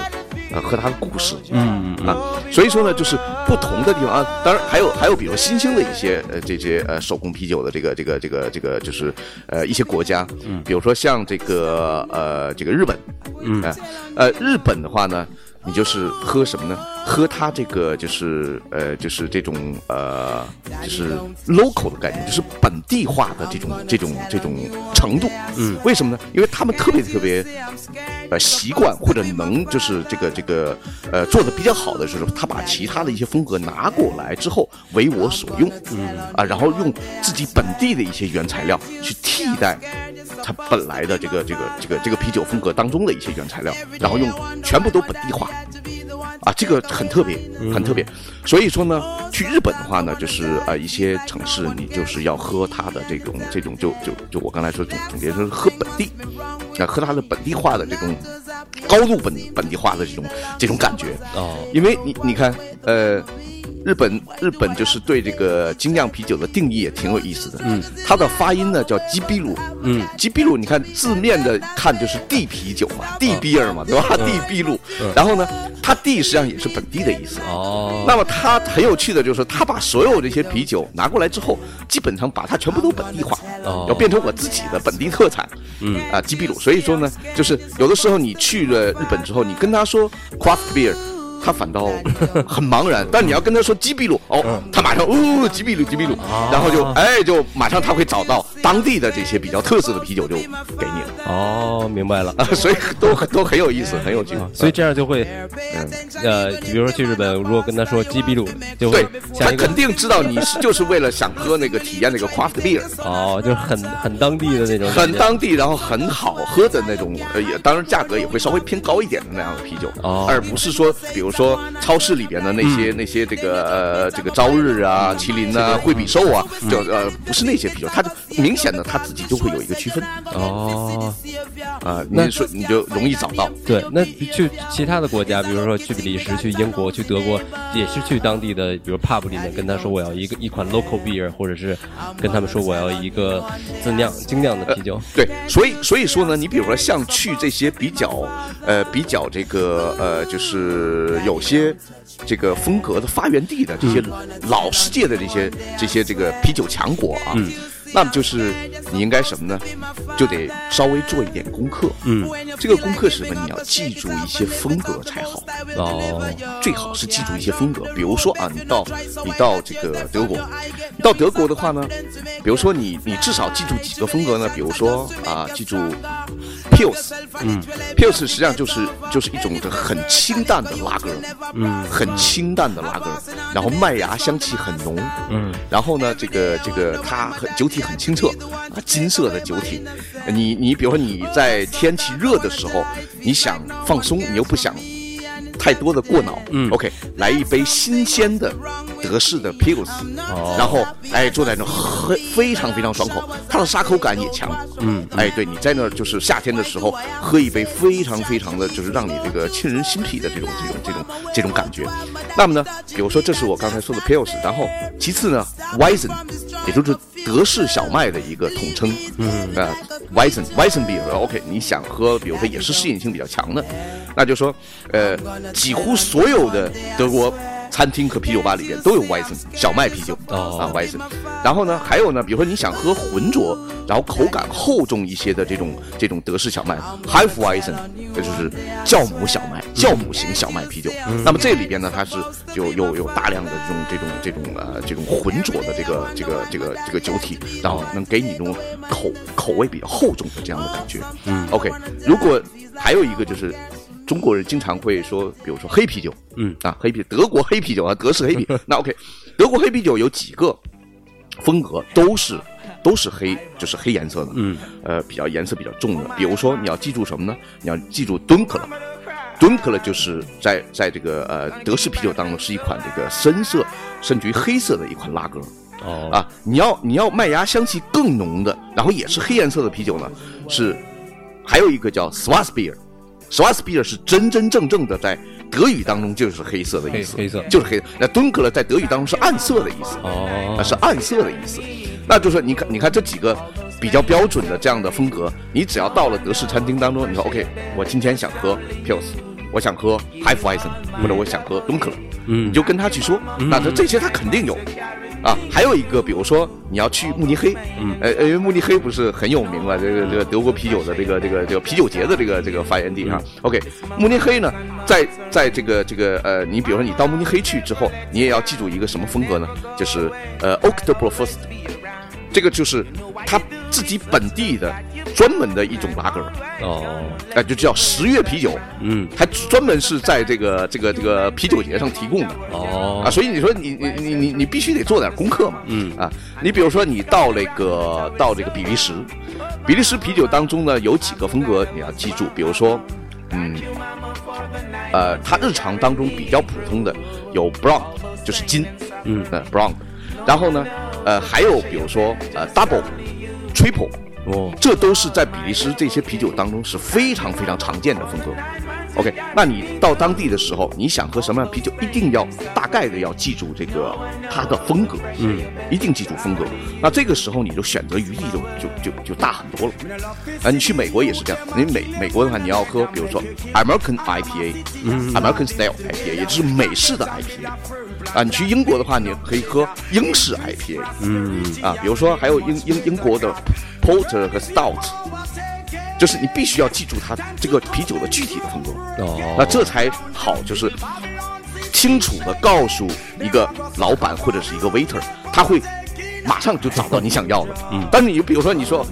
呃，喝它的故事，嗯嗯。啊，所以说呢，就是不同的地方啊，当然还有还有，比如新兴的一些呃这些呃手工啤酒的这个这个这个这个就是呃一些国家，嗯，比如说像这个呃这个日本，嗯。啊呃日本的话呢，你就是喝什么呢？喝它这个就是呃就是这种呃就是 local 的概念，就是本地化的这种这种这种程度，嗯，为什么呢？因为他们特别特别呃习惯或者能就是这个这个呃做的比较好的就是他把其他的一些风格拿过来之后为我所用，嗯啊，然后用自己本地的一些原材料去替代它本来的这个这个这个这个啤酒风格当中的一些原材料，然后用全部都本地化。啊，这个很特别，很特别。所以说呢，去日本的话呢，就是呃一些城市，你就是要喝它的这种这种就就就我刚才说总总结说是喝本地，啊，喝它的本地化的这种高度本本地化的这种这种感觉。哦，因为你你看，呃，日本日本就是对这个精酿啤酒的定义也挺有意思的。嗯，它的发音呢叫基比鲁。嗯，基比鲁，你看字面的看就是地啤酒嘛，地比尔嘛，对吧？地比鲁。然后呢，它地实际上也是本地的意思。哦，那么它很有趣的就是，它把所有这些啤酒拿过来之后，基本上把它全部都本地化，哦要变成我自己的本地特产。嗯啊，基比鲁。所以说呢，就是有的时候你去了日本之后，你跟他说 craft beer。他反倒 很茫然，但你要跟他说基比鲁，哦，他马上哦吉比鲁吉比鲁，然后就哎就马上他会找到当地的这些比较特色的啤酒就给你了。哦，明白了。啊，所以都都很有意思，很有趣。所以这样就会，嗯，呃，比如说去日本，如果跟他说吉比鲁，就会对他肯定知道你是就是为了想喝那个体验那个 craft beer，哦，就是很很当地的那种，很当地，然后很好喝的那种，呃，也当然价格也会稍微偏高一点的那样的啤酒，哦。而不是说，比如说超市里边的那些、那些这个呃这个朝日啊、麒麟啊、惠比寿啊，就呃不是那些啤酒，它就明显的它自己就会有一个区分。哦，啊，那你说你就容易找到。对，那去其他的国家，比如说去比利时、去英国、去德国，也是去当地的，比如 pub 里面跟他说我要一个一款 local beer，或者是跟他们说我要一个自酿精酿的啤酒。对，所以所以说呢，你比如说像去这些比较呃比较这个呃，就是有些这个风格的发源地的这些老世界的这些这些这个啤酒强国啊，嗯那么就是你应该什么呢？就得稍微做一点功课。嗯，这个功课是什么？你要记住一些风格才好。哦，最好是记住一些风格，比如说啊，你到你到这个德国，到德国的话呢，比如说你你至少记住几个风格呢？比如说啊，记住 Pils，嗯，Pils 实际上就是就是一种很清淡的拉格，嗯很清淡的拉格，然后麦芽香气很浓，嗯然后呢，这个这个它很酒体很清澈啊，金色的酒体。你你比如说你在天气热的时候，你想放松，你又不想太多的过脑，嗯，OK，来一杯新鲜的德式的 Pils，、哦然后哎坐在那喝非常非常爽口，它的沙口感也强，嗯哎，对你在那儿就是夏天的时候喝一杯非常非常的就是让你这个沁人心脾的这种这种这种这种感觉。那么呢，比如说这是我刚才说的 Pils，然后其次呢 Weizen，也就是德式小麦的一个统称，嗯。啊 Weizen Weizen beer，OK，、你想喝，比如说也是适应性比较强的，那就说呃几乎所有的德国。餐厅和啤酒吧里边都有 Weizen 小麦啤酒哦。啊 Weizen，然后呢，还有呢，比如说你想喝浑浊，然后口感厚重一些的这种这种德式小麦 h a l f Weizen，这就是酵母小麦、酵母型小麦啤酒。那么这里边呢，它是就有有大量的这种这种这种呃这种浑浊的这个这个这个这个酒体，然后能给你这种口口味比较厚重的这样的感觉。嗯 OK，如果还有一个就是。中国人经常会说，比如说黑啤酒，嗯啊，黑啤，德国黑啤酒啊，德式黑啤。那 OK，德国黑啤酒有几个风格都是都是黑，就是黑颜色的，嗯，呃，比较颜色比较重的。比如说你要记住什么呢？你要记住敦克勒，敦克勒就是在在这个呃德式啤酒当中是一款这个深色甚至于黑色的一款拉格。哦啊，你要你要麦芽香气更浓的，然后也是黑颜色的啤酒呢，是还有一个叫 Schwarzbier。Schwarzbier 是真真正正的在德语当中就是黑色的意思，黑黑色就是黑。那敦克勒在德语当中是暗色的意思，哦啊，是暗色的意思。那就是说，你看，你看这几个比较标准的这样的风格，你只要到了德式餐厅当中，你说 OK，我今天想喝 Pils，我想喝 Hefeweizen，或者我想喝敦克勒，嗯你就跟他去说，那这这些他肯定有。啊，还有一个，比如说你要去慕尼黑，嗯呃，因为慕尼黑不是很有名嘛，这个这个德国啤酒的这个这个这个啤酒节的这个这个发源地啊。OK，慕尼黑呢，在在这个这个呃，你比如说你到慕尼黑去之后，你也要记住一个什么风格呢？就是呃 o c t o b e r f e s t 这个就是他自己本地的专门的一种拉格，哦。哎、就叫十月啤酒，嗯。还专门是在这个这个这个啤酒节上提供的。哦。啊，所以你说你你你你你必须得做点功课嘛，嗯。啊，你比如说你到那个到这个比利时，比利时啤酒当中呢有几个风格你要记住，比如说，嗯，呃，它日常当中比较普通的有 brown，就是金，嗯。呃 brown，然后呢，呃，还有比如说呃 double。这都是在比利时这些啤酒当中是非常非常常见的风格。OK，那你到当地的时候，你想喝什么样啤酒，一定要大概的要记住这个它的风格，嗯，一定记住风格。那这个时候你就选择余地就就就就大很多了。啊，你去美国也是这样，你美美国的话，你要喝，比如说 American IPA，嗯，American Style IPA，也就是美式的 IPA。啊，你去英国的话，你可以喝英式 IPA，嗯。啊，比如说还有英英英国的 Porter 和 Stout，就是你必须要记住它这个啤酒的具体的风格，哦，那这才好，就是清楚的告诉一个老板或者是一个 waiter，他会马上就找到你想要的。嗯。但你比如说你说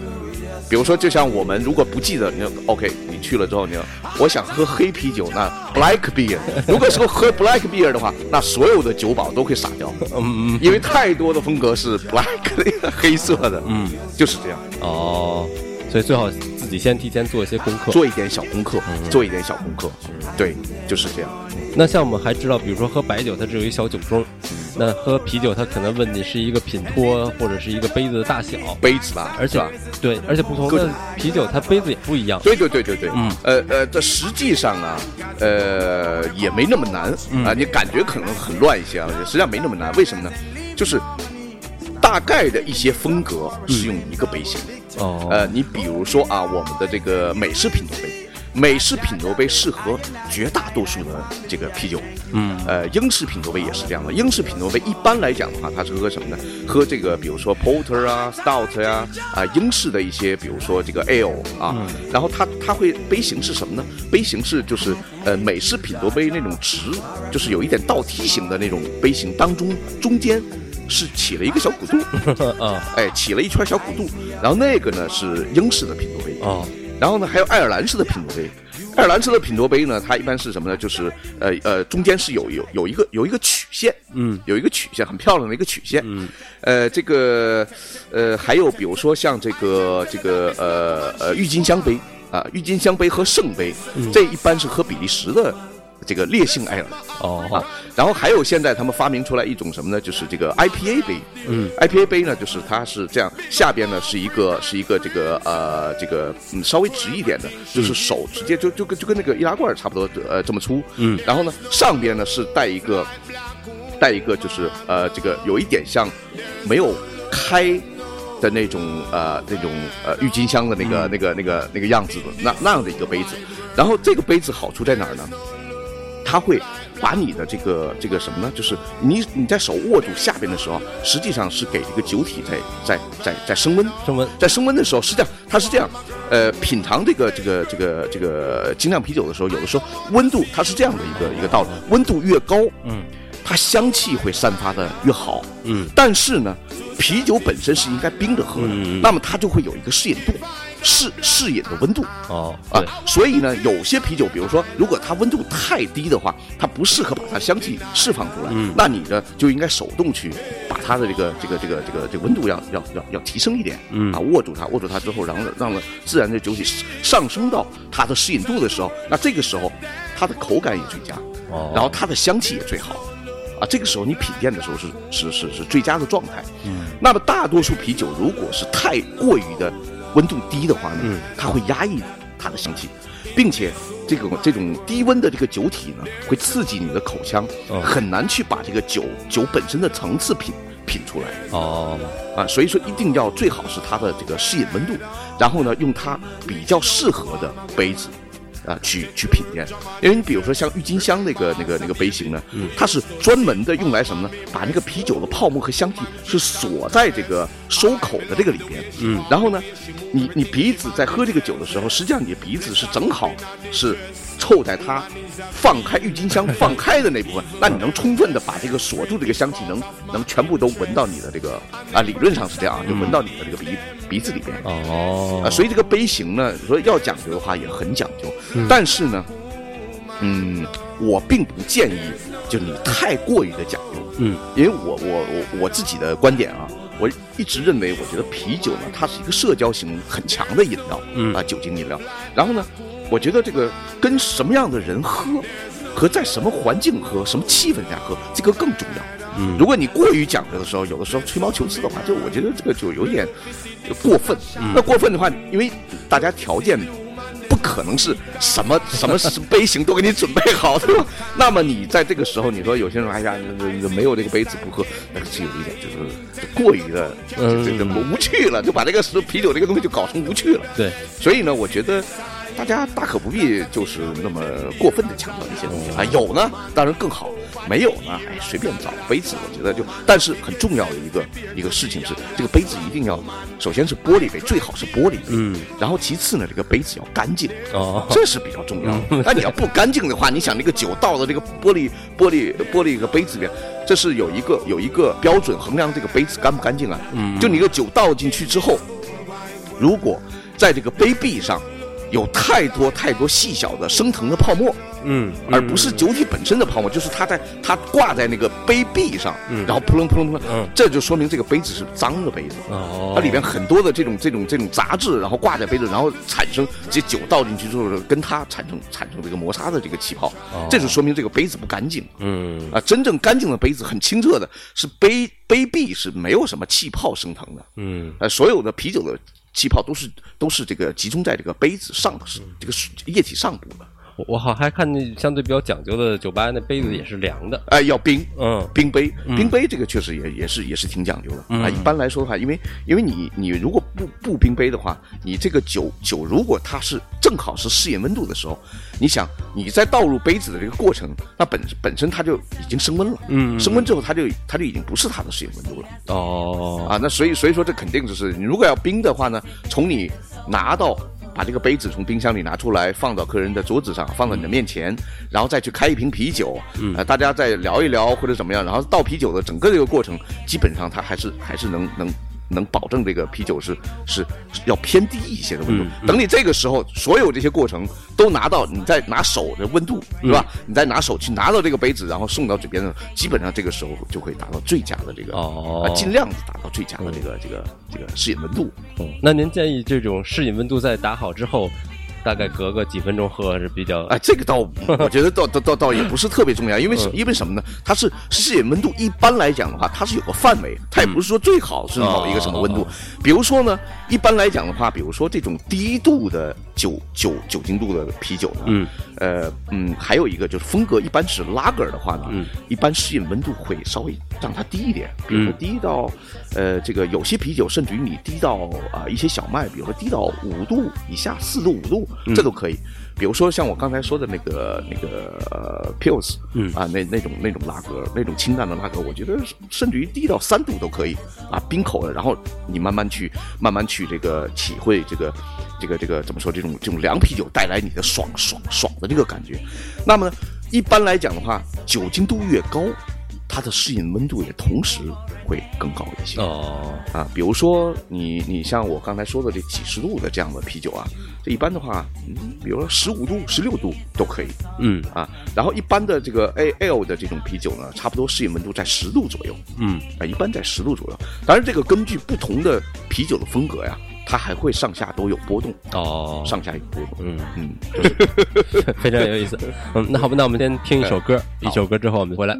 比如说，就像我们如果不记得，你 OK，你去了之后，你我想喝黑啤酒，那 black beer。如果说喝 black beer 的话，那所有的酒保都会傻掉，嗯嗯，因为太多的风格是 black 黑色的，嗯，就是这样。哦，所以最好自己先提前做一些功课，做一点小功课，做一点小功课，对，就是这样。那像我们还知道，比如说喝白酒，它只有一小酒盅。那喝啤酒，他可能问你是一个品托或者是一个杯子的大小，杯子吧，而且对，而且不同的啤酒它杯子也不一样。对对对对对，嗯，呃呃，这实际上啊，呃，也没那么难啊，你感觉可能很乱一些啊，实际上没那么难。为什么呢？就是大概的一些风格是用一个杯型。哦，呃，你比如说啊，我们的这个美式品酒杯。美式品头杯适合绝大多数的这个啤酒，嗯，呃，英式品头杯也是这样的。英式品头杯一般来讲的话，它是喝什么呢？喝这个，比如说 porter 啊，stout 呀，啊，英式的一些，比如说这个 ale 啊，然后它它会杯型是什么呢？杯型是就是呃美式品头杯那种直，就是有一点倒梯形的那种杯型，当中中间是起了一个小鼓肚，啊，哎，起了一圈小鼓肚，然后那个呢是英式的品头杯啊。然后呢，还有爱尔兰式的品托杯。爱尔兰式的品托杯呢，它一般是什么呢？就是呃呃，中间是有有有一个有一个曲线，嗯，有一个曲线，很漂亮的一个曲线。嗯，呃，这个呃，还有比如说像这个这个呃呃郁金香杯啊，郁金香杯和圣杯，这一般是喝比利时的。这个烈性爱尔。哦。啊，然后还有现在他们发明出来一种什么呢？就是这个 IPA 杯，嗯，IPA 杯呢，就是它是这样，下边呢是一个是一个这个呃这个嗯稍微直一点的，就是手直接就就跟就跟那个易拉罐差不多呃这么粗，嗯，然后呢上边呢是带一个带一个就是呃这个有一点像没有开的那种呃那种呃郁金香的那个那个那个那个样子的那那样的一个杯子，然后这个杯子好处在哪儿呢？它会把你的这个这个什么呢？就是你你在手握住下边的时候，实际上是给这个酒体在在在在升温，升温，在升温的时候是这样，它是这样，呃，品尝这个这个这个这个精酿啤酒的时候，有的时候温度它是这样的一个一个道理，温度越高，嗯，它香气会散发的越好，嗯，但是呢，啤酒本身是应该冰着喝的，那么它就会有一个适应度。适适饮的温度哦啊，所以呢，有些啤酒，比如说，如果它温度太低的话，它不适合把它香气释放出来。嗯，那你呢就应该手动去把它的这个这个这个这个这个温度要要要要提升一点。嗯啊，握住它，握住它之后，然后让了自然的酒体上升到它的适饮度的时候，那这个时候它的口感也最佳，哦，然后它的香气也最好，啊，这个时候你品鉴的时候是是是是最佳的状态。嗯，那么大多数啤酒如果是太过于的。温度低的话呢，它会压抑它的香气，并且这种这种低温的这个酒体呢，会刺激你的口腔，很难去把这个酒酒本身的层次品品出来。哦，啊，所以说一定要最好是它的这个适饮温度，然后呢，用它比较适合的杯子。啊，去去品鉴，因为你比如说像郁金香那个那个那个杯型呢，它是专门的用来什么呢？把那个啤酒的泡沫和香气是锁在这个收口的这个里边。嗯，然后呢，你你鼻子在喝这个酒的时候，实际上你的鼻子是正好是。凑在它放开郁金香放开的那部分，那你能充分的把这个锁住这个香气，能能全部都闻到你的这个啊，理论上是这样，就闻到你的这个鼻鼻子里边。哦，啊，所以这个杯型呢，说要讲究的话也很讲究，但是呢，嗯，我并不建议就你太过于的讲究，嗯，因为我我我我自己的观点啊，我一直认为，我觉得啤酒呢，它是一个社交型很强的饮料，嗯。啊，酒精饮料，然后呢。我觉得这个跟什么样的人喝，和在什么环境喝、什么气氛下喝，这个更重要。嗯，如果你过于讲究的时候，有的时候吹毛求疵的话，就我觉得这个就有点过分。那过分的话，因为大家条件不可能是什么什么杯型都给你准备好，对吧？那么你在这个时候，你说有些人哎呀，没有这个杯子不喝，那是有一点就是过于的这个无趣了，就把这个啤酒这个东西就搞成无趣了。对，所以呢，我觉得。大家大可不必就是那么过分的强调一些东西啊，有呢当然更好，没有呢哎随便找杯子，我觉得就但是很重要的一个一个事情是，这个杯子一定要首先是玻璃杯，最好是玻璃，嗯，然后其次呢这个杯子要干净哦，这是比较重要的。那你要不干净的话，你想那个酒倒到这个玻璃玻璃玻璃一个杯子里面，这是有一个有一个标准衡量这个杯子干不干净啊，嗯，就你个酒倒进去之后，如果。在这个杯壁上有太多太多细小的升腾的泡沫。嗯，而不是酒体本身的泡沫，就是它在它挂在那个杯壁上，嗯。然后扑棱扑棱扑棱，嗯。这就说明这个杯子是脏的杯子。哦，它里边很多的这种这种这种杂质，然后挂在杯子，然后产生这酒倒进去之后，跟它产生产生这个摩擦的这个气泡，哦。这就说明这个杯子不干净。嗯。啊。真正干净的杯子很清澈的，是杯杯壁是没有什么气泡升腾的，嗯。呃，所有的啤酒的气泡都是都是这个集中在这个杯子上是这个液体上部的，我我好还看见相对比较讲究的酒吧，那杯子也是凉的。哎、要冰，嗯冰杯，冰杯这个确实也也是也是挺讲究的、啊。一般来说的话，因为因为你你如果不不冰杯的话，你这个酒酒如果它是正好是适应温度的时候，你想你在倒入杯子的这个过程，那本本身它就已经升温了，嗯升温之后它就它就已经不是它的适应温度了哦啊。那所以所以说这肯定就是你如果要冰的话呢，从你拿到。把这个杯子从冰箱里拿出来，放到客人的桌子上，放到你的面前，然后再去开一瓶啤酒，嗯，呃，大家再聊一聊或者怎么样，然后倒啤酒的整个这个过程，基本上它还是还是能能能保证这个啤酒是是是要偏低一些的温度。等你这个时候，所有这些过程都拿到，你再拿手的温度是吧？你再拿手去拿到这个杯子，然后送到嘴边的，基本上这个时候就会达到最佳的这个哦啊，尽量达到最佳的这个这个这个适应温度。嗯那您建议这种适饮温度在打好之后，大概隔个几分钟喝是比较哎，这个倒 我觉得倒倒倒倒也不是特别重要，因为什因为什么呢？它是适饮温度，一般来讲的话，它是有个范围，它也不是说最好是某一个什么温度。比如说呢，一般来讲的话，比如说这种低度的酒酒酒精度的啤酒呢，嗯，呃嗯，还有一个就是风格一般是拉格尔的话呢，嗯，一般适应温度会稍微让它低一点，比如说嗯低到，呃，这个有些啤酒甚至于你低到啊、一些小麦，比如说低到五度以下，四度五度，嗯这都可以。比如说像我刚才说的那个那个呃 pills，嗯啊那那种那种拉格，那种清淡的拉格，我觉得甚至于低到三度都可以啊，冰口的，然后你慢慢去慢慢去这个体会这个这个这个怎么说这种这种凉啤酒带来你的爽爽爽的这个感觉。那么一般来讲的话，酒精度越高，它的适应温度也同时会更高一些。哦啊，比如说你你像我刚才说的这几十度的这样的啤酒啊，这一般的话，嗯，比如说十五度、十六度都可以嗯啊。然后一般的这个 A L 的这种啤酒呢，差不多适应温度在十度左右嗯啊，一般在十度左右。当然，这个根据不同的啤酒的风格呀，它还会上下都有波动，哦上下有波动。嗯，嗯，非常有意思。嗯，那好吧，那我们先听一首歌，一首歌之后我们回来。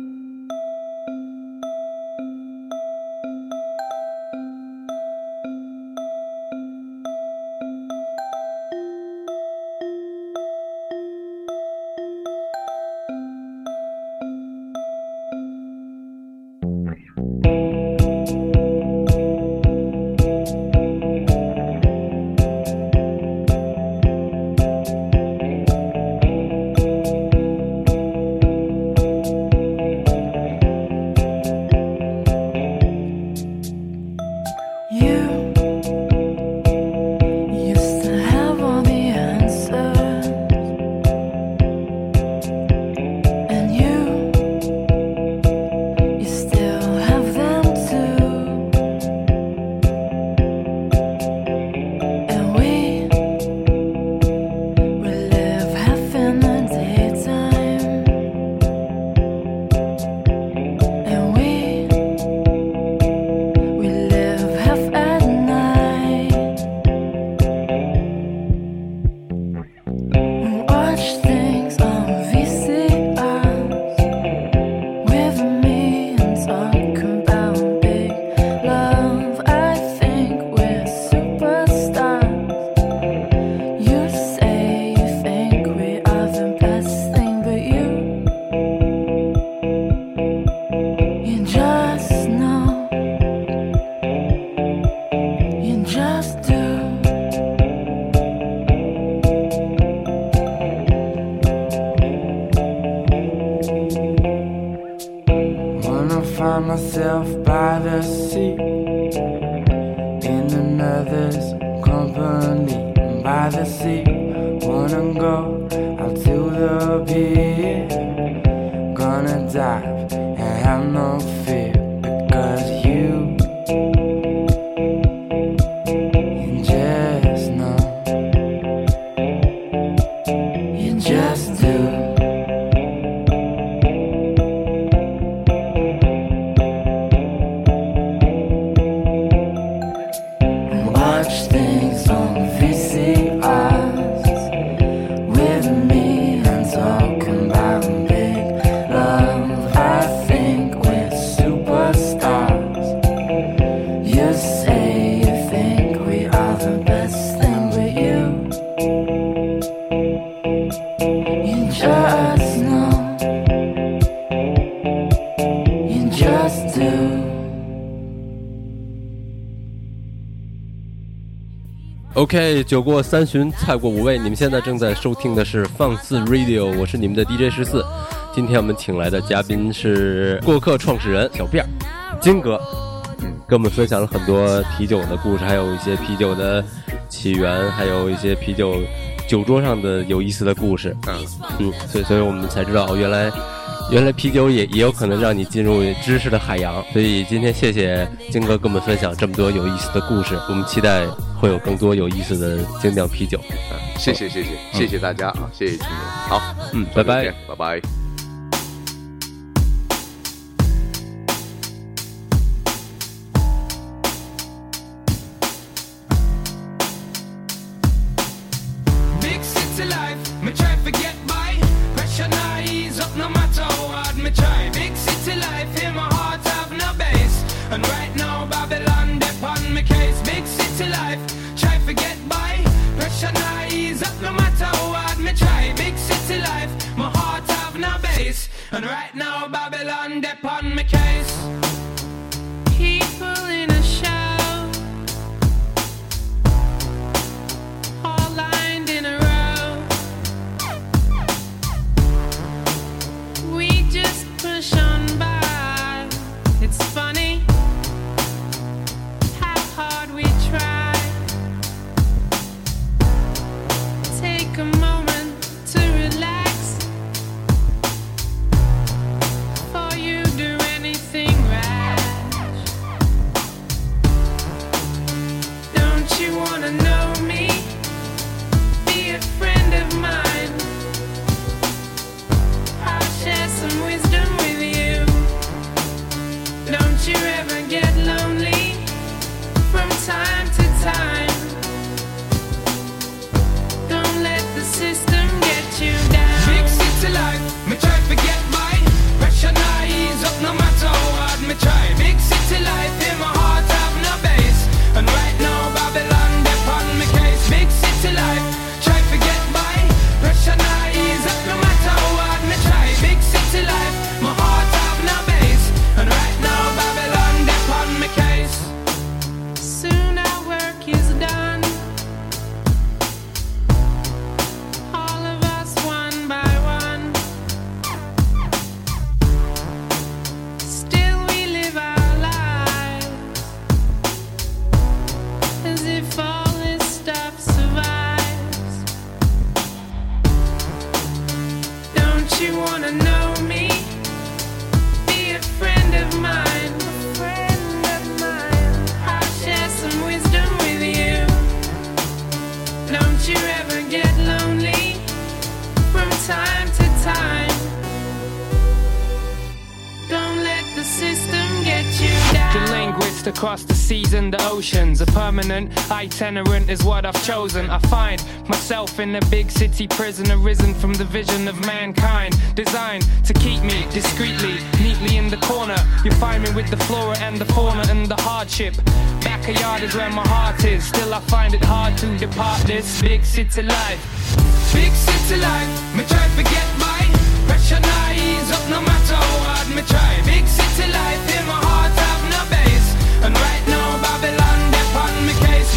In another's company by the sea. Wanna go out to the pier, gonna dive and have no fear 酒过三巡，菜过五味。你们现在正在收听的是放肆 Radio，我是你们的 DJ 十四。今天我们请来的嘉宾是过客创始人小辫儿金哥，嗯，跟我们分享了很多啤酒的故事，还有一些啤酒的起源，还有一些啤酒酒桌上的有意思的故事。嗯，嗯，所以所以我们才知道，哦原来原来啤酒也也有可能让你进入知识的海洋。所以今天谢谢金哥跟我们分享这么多有意思的故事，我们期待会有更多有意思的精酿啤酒。谢谢谢谢谢谢大家啊，谢谢金哥，好，嗯，拜拜。拜拜。And right now Babylon dep on me case. Itinerant is what I've chosen. I find myself in a big city prison, arisen from the vision of mankind. Designed to keep me discreetly, neatly in the corner. You find me with the flora and the fauna and the hardship. Backyard is where my heart is. Still, I find it hard to depart this big city life. Big city life, me try to get by. Pressure ease up no matter how hard me try. Big city life, in my heart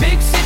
Big city.